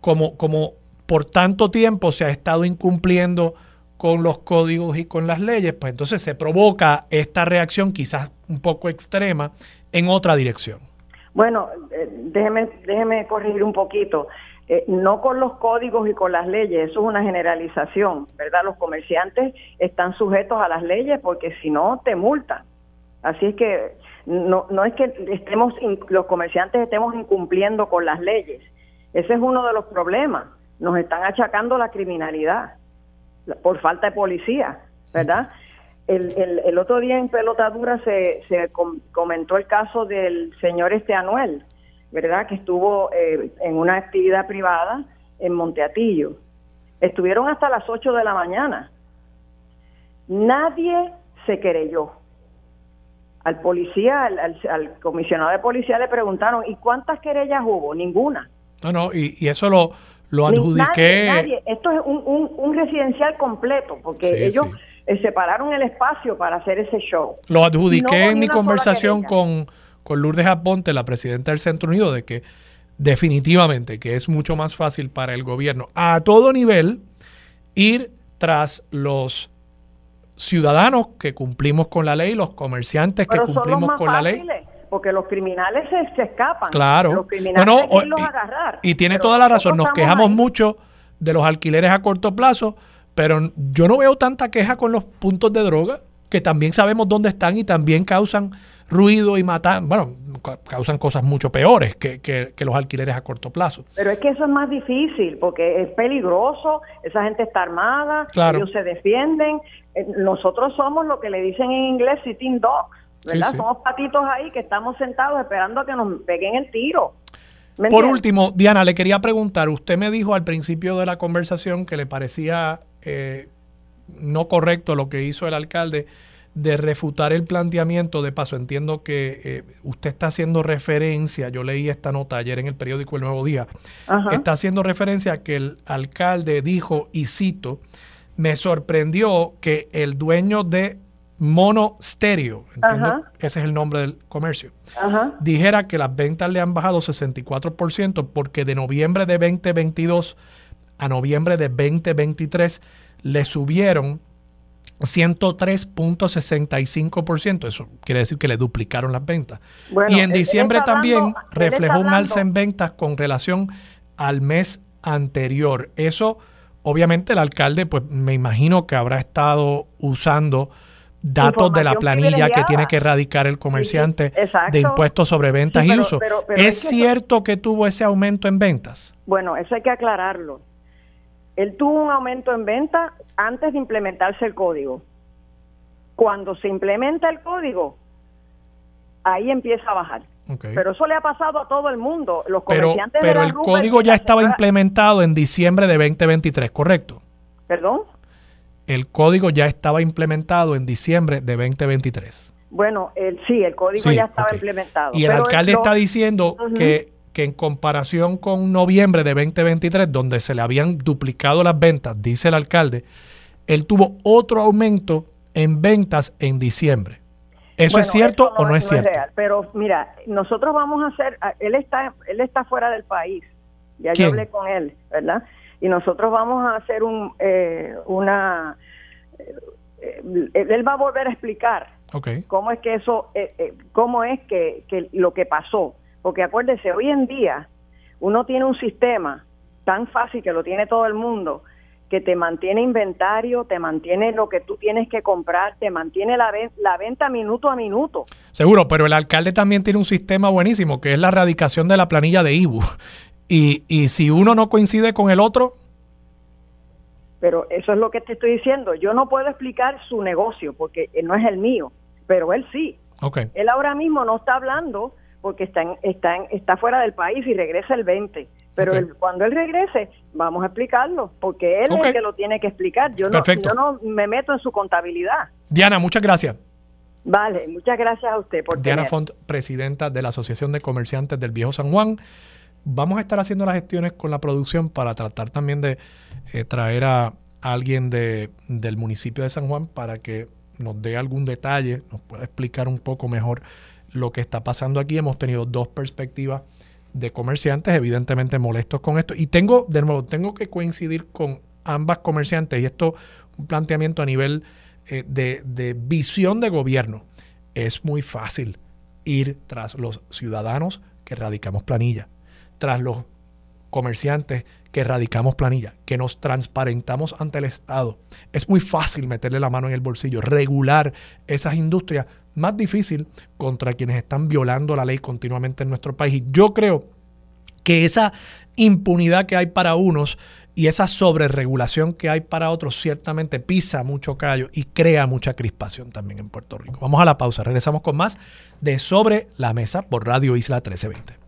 como, como por tanto tiempo se ha estado incumpliendo con los códigos y con las leyes, pues entonces se provoca esta reacción quizás un poco extrema en otra dirección. Bueno, eh, déjeme, déjeme corregir un poquito. Eh, no con los códigos y con las leyes, eso es una generalización, ¿verdad? Los comerciantes están sujetos a las leyes porque si no te multan. Así es que no, no es que estemos los comerciantes estemos incumpliendo con las leyes. Ese es uno de los problemas. Nos están achacando la criminalidad por falta de policía, ¿verdad? El, otro día en Pelotadura se, comentó el caso del señor este Anuel, ¿verdad? Que estuvo eh, en una actividad privada en Monteatillo. Estuvieron hasta las 8 de la mañana. Nadie se querelló. Al policía, al, comisionado de policía le preguntaron, ¿y cuántas querellas hubo? Ninguna. No, no, y, eso lo, lo adjudiqué. Esto es un, un, residencial completo, porque ellos eh, separaron el espacio para hacer ese show. Lo adjudiqué en mi conversación con con Lourdes Aponte, la presidenta del Centro Unido, de que definitivamente que es mucho más fácil para el gobierno a todo nivel ir tras los ciudadanos que cumplimos con la ley, los comerciantes que cumplimos con la ley. Porque los criminales se, escapan. Claro. Los criminales no, los agarrar, y, tiene toda la razón. Nos quejamos mucho de los alquileres a corto plazo, pero yo no veo tanta queja con los puntos de droga, que también sabemos dónde están y también causan ruido y matan, bueno, causan cosas mucho peores que, que, los alquileres a corto plazo. Pero es que eso es más difícil porque es peligroso, esa gente está armada, ellos se defienden. Eh, nosotros somos lo que le dicen en inglés sitting dogs, ¿verdad? Somos patitos ahí que estamos sentados esperando a que nos peguen el tiro. Por último, Diana, le quería preguntar, usted me dijo al principio de la conversación que le parecía eh, no correcto lo que hizo el alcalde de refutar el planteamiento, de paso entiendo que eh, usted está haciendo referencia, yo leí esta nota ayer en el periódico El Nuevo Día, está haciendo referencia a que el alcalde dijo, y cito, me sorprendió que el dueño de Mono Stereo, entiendo ese es el nombre del comercio, dijera que las ventas le han bajado 64% porque de noviembre de 2022 a noviembre de 2023 le subieron 103.65%. Eso quiere decir que le duplicaron las ventas. y en diciembre también reflejó un alza en ventas con relación al mes anterior. Eso, obviamente, el alcalde, pues me imagino que habrá estado usando datos de la planilla que tiene que erradicar el comerciante de impuestos sobre ventas y uso. ¿Es, cierto que tuvo ese aumento en ventas? Bueno, eso hay que aclararlo. Él tuvo un aumento en venta antes de implementarse el código. Cuando se implementa el código, ahí empieza a bajar. Pero eso le ha pasado a todo el mundo. Los comerciantes pero, pero el código ya estaba implementado en diciembre de 2023, ¿correcto? ¿Perdón? El código ya estaba implementado en diciembre de 2023. Bueno, el, sí, el código ya estaba implementado. Y el alcalde está diciendo que que en comparación con noviembre de 2023, donde se le habían duplicado las ventas, dice el alcalde, él tuvo otro aumento en ventas en diciembre. ¿Eso es cierto o no es cierto? pero mira, nosotros vamos a hacer, él está, él está fuera del país, ya yo hablé con él, ¿verdad? Y nosotros vamos a hacer un, eh, una, eh, él va a volver a explicar cómo es que eso, eh, cómo es que, que lo que pasó porque acuérdese, hoy en día uno tiene un sistema tan fácil que lo tiene todo el mundo, que te mantiene inventario, te mantiene lo que tú tienes que comprar, te mantiene la, la venta minuto a minuto. Seguro, pero el alcalde también tiene un sistema buenísimo, que es la erradicación de la planilla de IBU. Y, y si uno no coincide con el otro... Pero eso es lo que te estoy diciendo. Yo no puedo explicar su negocio, porque no es el mío, pero él sí. Okay. Él ahora mismo no está hablando porque está, está, está fuera del país y regresa el 20. Pero cuando él regrese, vamos a explicarlo, porque él es el que lo tiene que explicar. Yo no, yo no me meto en su contabilidad. Diana, muchas gracias. Vale, muchas gracias a usted por Diana Font, presidenta de la Asociación de Comerciantes del Viejo San Juan. Vamos a estar haciendo las gestiones con la producción para tratar también de eh, traer a alguien de, del municipio de San Juan para que nos dé algún detalle, nos pueda explicar un poco mejor lo que está pasando aquí. Hemos tenido dos perspectivas de comerciantes, evidentemente molestos con esto. Y tengo, de nuevo, tengo que coincidir con ambas comerciantes y esto un planteamiento a nivel eh, de, de visión de gobierno. Es muy fácil ir tras los ciudadanos que radicamos planilla, tras los comerciantes que radicamos planilla, que nos transparentamos ante el Estado. Es muy fácil meterle la mano en el bolsillo, regular esas industrias más difícil contra quienes están violando la ley continuamente en nuestro país. Y yo creo que esa impunidad que hay para unos y esa sobreregulación que hay para otros ciertamente pisa mucho callo y crea mucha crispación también en Puerto Rico. Vamos a la pausa, regresamos con más de Sobre la Mesa por Radio Isla 1320.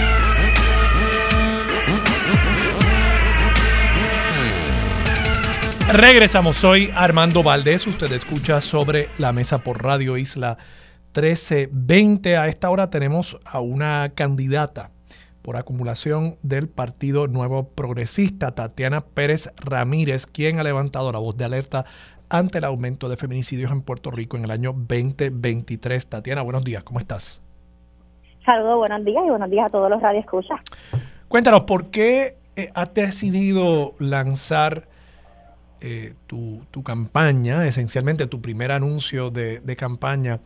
Regresamos, soy Armando Valdés, usted escucha sobre la mesa por Radio Isla 1320. A esta hora tenemos a una candidata por acumulación del Partido Nuevo Progresista, Tatiana Pérez Ramírez, quien ha levantado la voz de alerta ante el aumento de feminicidios en Puerto Rico en el año 2023. Tatiana, buenos días, ¿cómo estás? Saludos, buenos días y buenos días a todos los radioescuchas. Cuéntanos, ¿por qué eh, has decidido lanzar eh, tu, campaña, esencialmente tu primer anuncio de, de campaña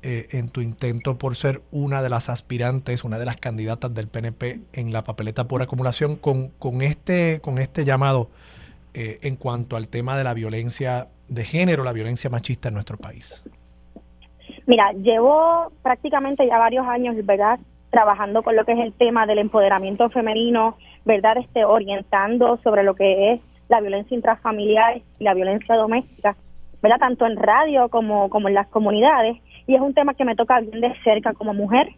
eh, en tu intento por ser una de las aspirantes, una de las candidatas del PNP en la papeleta por acumulación con, con, este, con este llamado eh, en cuanto al tema de la violencia de género, la violencia machista en nuestro país? Mira, llevo prácticamente ya varios años, ¿verdad? Trabajando con lo que es el tema del empoderamiento femenino, ¿verdad? Este, orientando sobre lo que es la violencia intrafamiliar y la violencia doméstica, ¿verdad? Tanto en radio como, como en las comunidades y es un tema que me toca bien de cerca como mujer.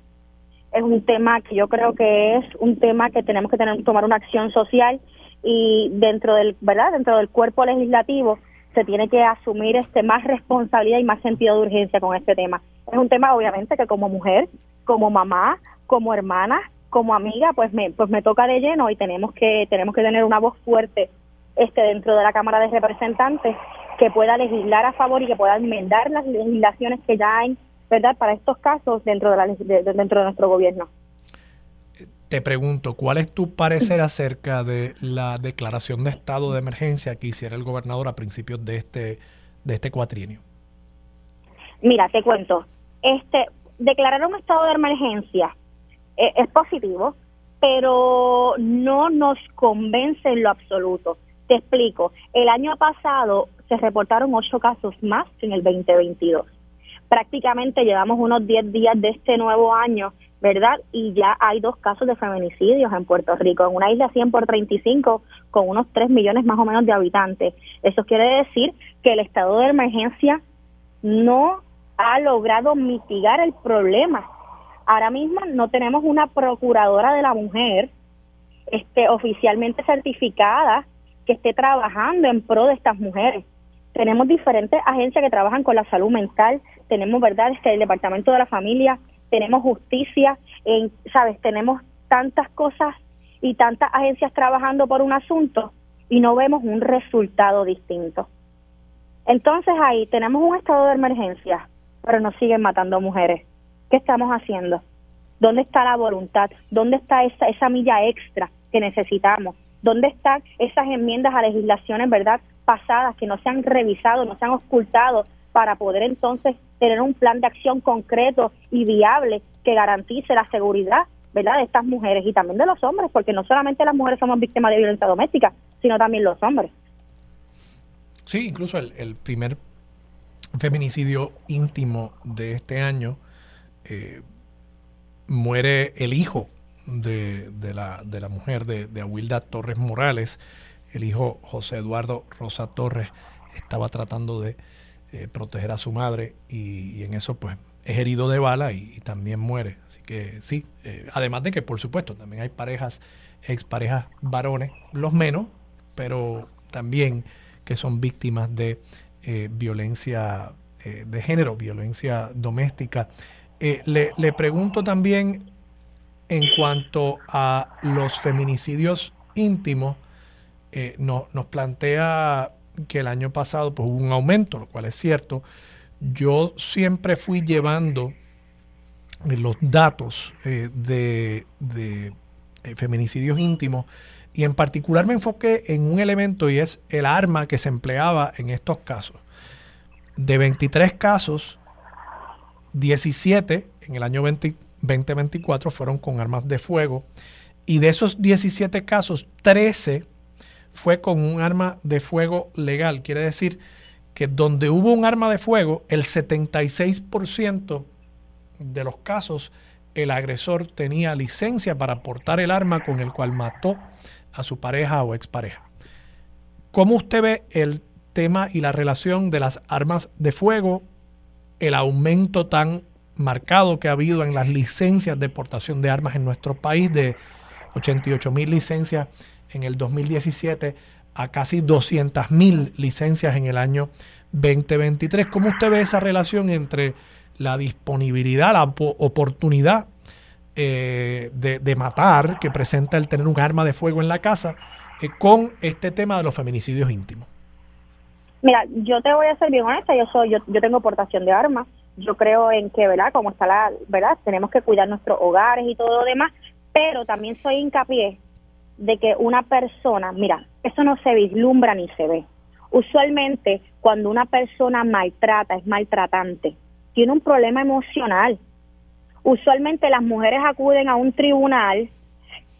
Es un tema que yo creo que es un tema que tenemos que tener tomar una acción social y dentro del, ¿verdad? Dentro del cuerpo legislativo se tiene que asumir este más responsabilidad y más sentido de urgencia con este tema. Es un tema obviamente que como mujer, como mamá, como hermana, como amiga, pues me pues me toca de lleno y tenemos que tenemos que tener una voz fuerte este dentro de la Cámara de Representantes que pueda legislar a favor y que pueda enmendar las legislaciones que ya hay, ¿verdad? Para estos casos dentro de, la, dentro de nuestro gobierno te pregunto, ¿cuál es tu parecer acerca de la declaración de estado de emergencia que hiciera el gobernador a principios de este, de este cuatrienio? Mira, te cuento, este, declarar un estado de emergencia eh, es positivo, pero no nos convence en lo absoluto. Te explico, el año pasado se reportaron ocho casos más que en el 2022. Prácticamente llevamos unos 10 días de este nuevo año ¿verdad? Y ya hay dos casos de feminicidios en Puerto Rico, en una isla 100 por 35, con unos 3 millones más o menos de habitantes. Eso quiere decir que el estado de emergencia no ha logrado mitigar el problema. Ahora mismo no tenemos una procuradora de la mujer este, oficialmente certificada que esté trabajando en pro de estas mujeres. Tenemos diferentes agencias que trabajan con la salud mental, tenemos, ¿verdad?, este, el Departamento de la Familia, tenemos justicia, ¿sabes? Tenemos tantas cosas y tantas agencias trabajando por un asunto y no vemos un resultado distinto. Entonces ahí tenemos un estado de emergencia, pero nos siguen matando mujeres. ¿Qué estamos haciendo? ¿Dónde está la voluntad? ¿Dónde está esa, esa milla extra que necesitamos? ¿Dónde están esas enmiendas a legislaciones, verdad, pasadas que no se han revisado, no se han ocultado para poder entonces tener un plan de acción concreto y viable que garantice la seguridad ¿verdad? de estas mujeres y también de los hombres, porque no solamente las mujeres somos víctimas de violencia doméstica, sino también los hombres. Sí, incluso el, primer feminicidio íntimo de este año eh, muere el hijo de, la, de la mujer de, de Awilda Torres Morales, el hijo José Eduardo Rosa Torres estaba tratando de eh, proteger a su madre y, en eso pues es herido de bala y, también muere. Así que sí, eh, además de que por supuesto también hay parejas, exparejas varones, los menos, pero también que son víctimas de eh, violencia de género, violencia doméstica. Le, le, pregunto también en cuanto a los feminicidios íntimos, nos plantea que el año pasado pues, hubo un aumento, lo cual es cierto. Yo siempre fui llevando eh, los datos eh, de, eh, feminicidios íntimos y en particular me enfoqué en un elemento y es el arma que se empleaba en estos casos. De 23 casos, 17 en el año 2024 fueron con armas de fuego y de esos 17 casos, 13 fue con un arma de fuego legal. Quiere decir que donde hubo un arma de fuego, el 76% de los casos el agresor tenía licencia para portar el arma con el cual mató a su pareja o expareja. ¿Cómo usted ve el tema y la relación de las armas de fuego, el aumento tan marcado que ha habido en las licencias de portación de armas en nuestro país de 88 mil licencias en el 2017 a casi 200 mil licencias en el año 2023. ¿Cómo usted ve esa relación entre la disponibilidad, la oportunidad eh, de, matar que presenta el tener un arma de fuego en la casa eh, con este tema de los feminicidios íntimos? Mira, yo te voy a ser bien honesta, yo soy, yo, yo tengo portación de armas, yo creo en que, ¿verdad? Como está la, ¿verdad? Tenemos que cuidar nuestros hogares y todo lo demás, pero también soy hincapié de que una persona, mira, eso no se vislumbra ni se ve. Usualmente cuando una persona maltrata, es maltratante, tiene un problema emocional. Usualmente las mujeres acuden a un tribunal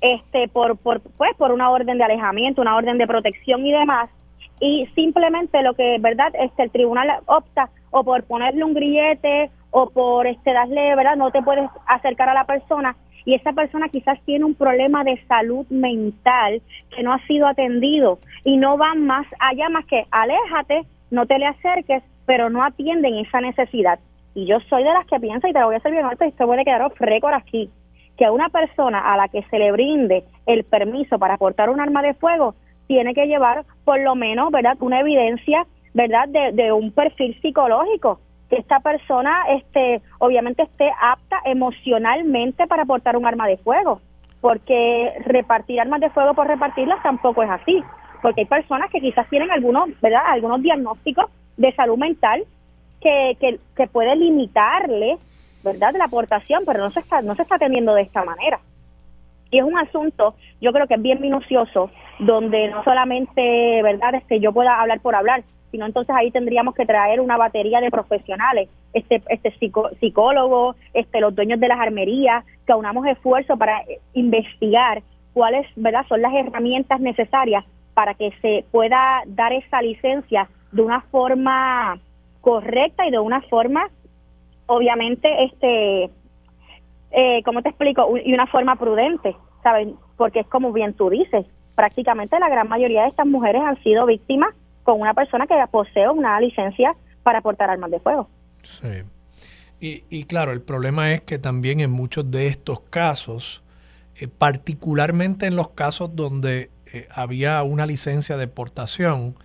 este por por pues por una orden de alejamiento, una orden de protección y demás y simplemente lo que verdad este el tribunal opta o por ponerle un grillete o por este darle verdad no te puedes acercar a la persona y esa persona quizás tiene un problema de salud mental que no ha sido atendido y no van más allá más que aléjate, no te le acerques, pero no atienden esa necesidad. Y yo soy de las que piensa, y te lo voy a hacer bien alto, y esto puede quedar récord aquí, que a una persona a la que se le brinde el permiso para portar un arma de fuego tiene que llevar por lo menos, ¿verdad?, una evidencia, ¿verdad?, de, un perfil psicológico que esta persona este obviamente esté apta emocionalmente para portar un arma de fuego, porque repartir armas de fuego por repartirlas tampoco es así, porque hay personas que quizás tienen algunos, ¿verdad? algunos diagnósticos de salud mental que, que, que puede limitarle, ¿verdad?, la aportación, pero no se está no se está atendiendo de esta manera. Y es un asunto, yo creo que es bien minucioso, donde no solamente, ¿verdad?, este yo pueda hablar por hablar, sino entonces ahí tendríamos que traer una batería de profesionales, este, este psicólogo, este, los dueños de las armerías, que unamos esfuerzos para eh, investigar cuáles verdad son las herramientas necesarias para que se pueda dar esa licencia de una forma correcta y de una forma obviamente este eh, cómo te explico y una forma prudente saben porque es como bien tú dices prácticamente la gran mayoría de estas mujeres han sido víctimas con una persona que posee una licencia para portar armas de fuego. Sí. Y, claro, el problema es que también en muchos de estos casos, eh, particularmente en los casos donde eh, había una licencia de portación,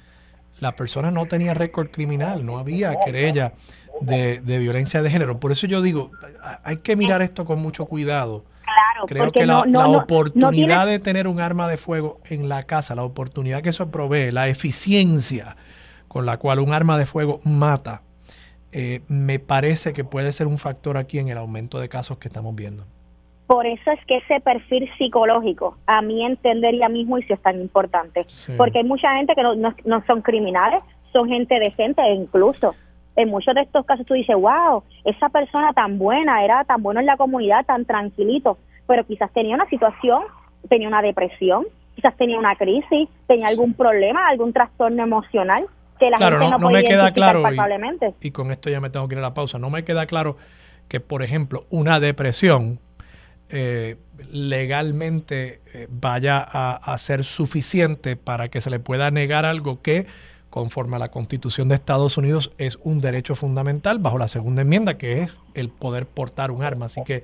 la persona no tenía récord criminal, no había querella de, violencia de género. Por eso yo digo, hay que mirar esto con mucho cuidado. Claro, Creo que la, oportunidad de tener un arma de fuego en la casa, la oportunidad que eso provee, la eficiencia con la cual un arma de fuego mata, eh, me parece que puede ser un factor aquí en el aumento de casos que estamos viendo. Por eso es que ese perfil psicológico, a mi entender y a mi juicio, es tan importante. Porque hay mucha gente que no, no son criminales, son gente decente e incluso en muchos de estos casos tú dices, wow, esa persona tan buena, era tan bueno en la comunidad, tan tranquilito, pero quizás tenía una situación, tenía una depresión, quizás tenía una crisis, tenía algún problema, algún trastorno emocional que la gente no, no, me queda claro y, con esto ya me tengo que ir a la pausa, no me queda claro que, por ejemplo, una depresión eh, legalmente eh, vaya a ser suficiente para que se le pueda negar algo que conforme a la Constitución de Estados Unidos, es un derecho fundamental bajo la segunda enmienda, que es el poder portar un arma. Así que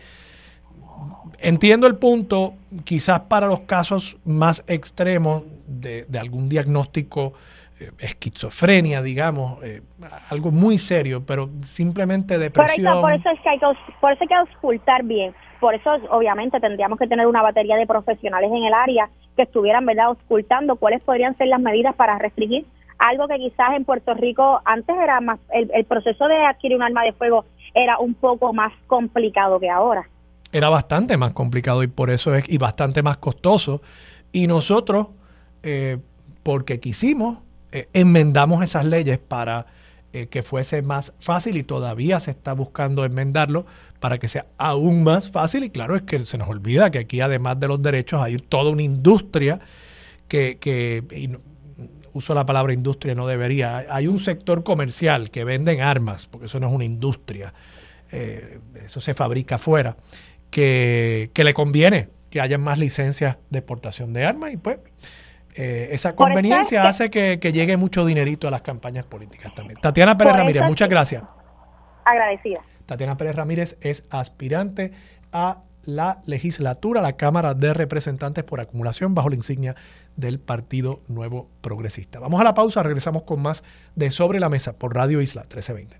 entiendo el punto, quizás para los casos más extremos de, algún diagnóstico, eh, esquizofrenia, digamos, eh, algo muy serio, pero simplemente depresión. Por eso, es que hay que, por eso hay que auscultar bien. Por eso, obviamente, tendríamos que tener una batería de profesionales en el área que estuvieran, ¿verdad?, auscultando cuáles podrían ser las medidas para restringir algo que quizás en Puerto Rico antes era más, el, proceso de adquirir un arma de fuego era un poco más complicado que ahora. Era bastante más complicado y por eso es y bastante más costoso. Y nosotros, eh, porque quisimos, eh, enmendamos esas leyes para eh, que fuese más fácil y todavía se está buscando enmendarlo para que sea aún más fácil. Y claro, es que se nos olvida que aquí además de los derechos hay toda una industria que, que uso la palabra industria, no debería. Hay un sector comercial que venden armas, porque eso no es una industria, eso se fabrica afuera, que, le conviene que haya más licencias de exportación de armas y pues eh, esa conveniencia hace que, llegue mucho dinerito a las campañas políticas también. Tatiana Pérez Ramírez, muchas gracias. Agradecida. Tatiana Pérez Ramírez es aspirante a la legislatura, la Cámara de Representantes por acumulación bajo la insignia del Partido Nuevo Progresista. Vamos a la pausa, regresamos con más de Sobre la Mesa por Radio Isla 1320.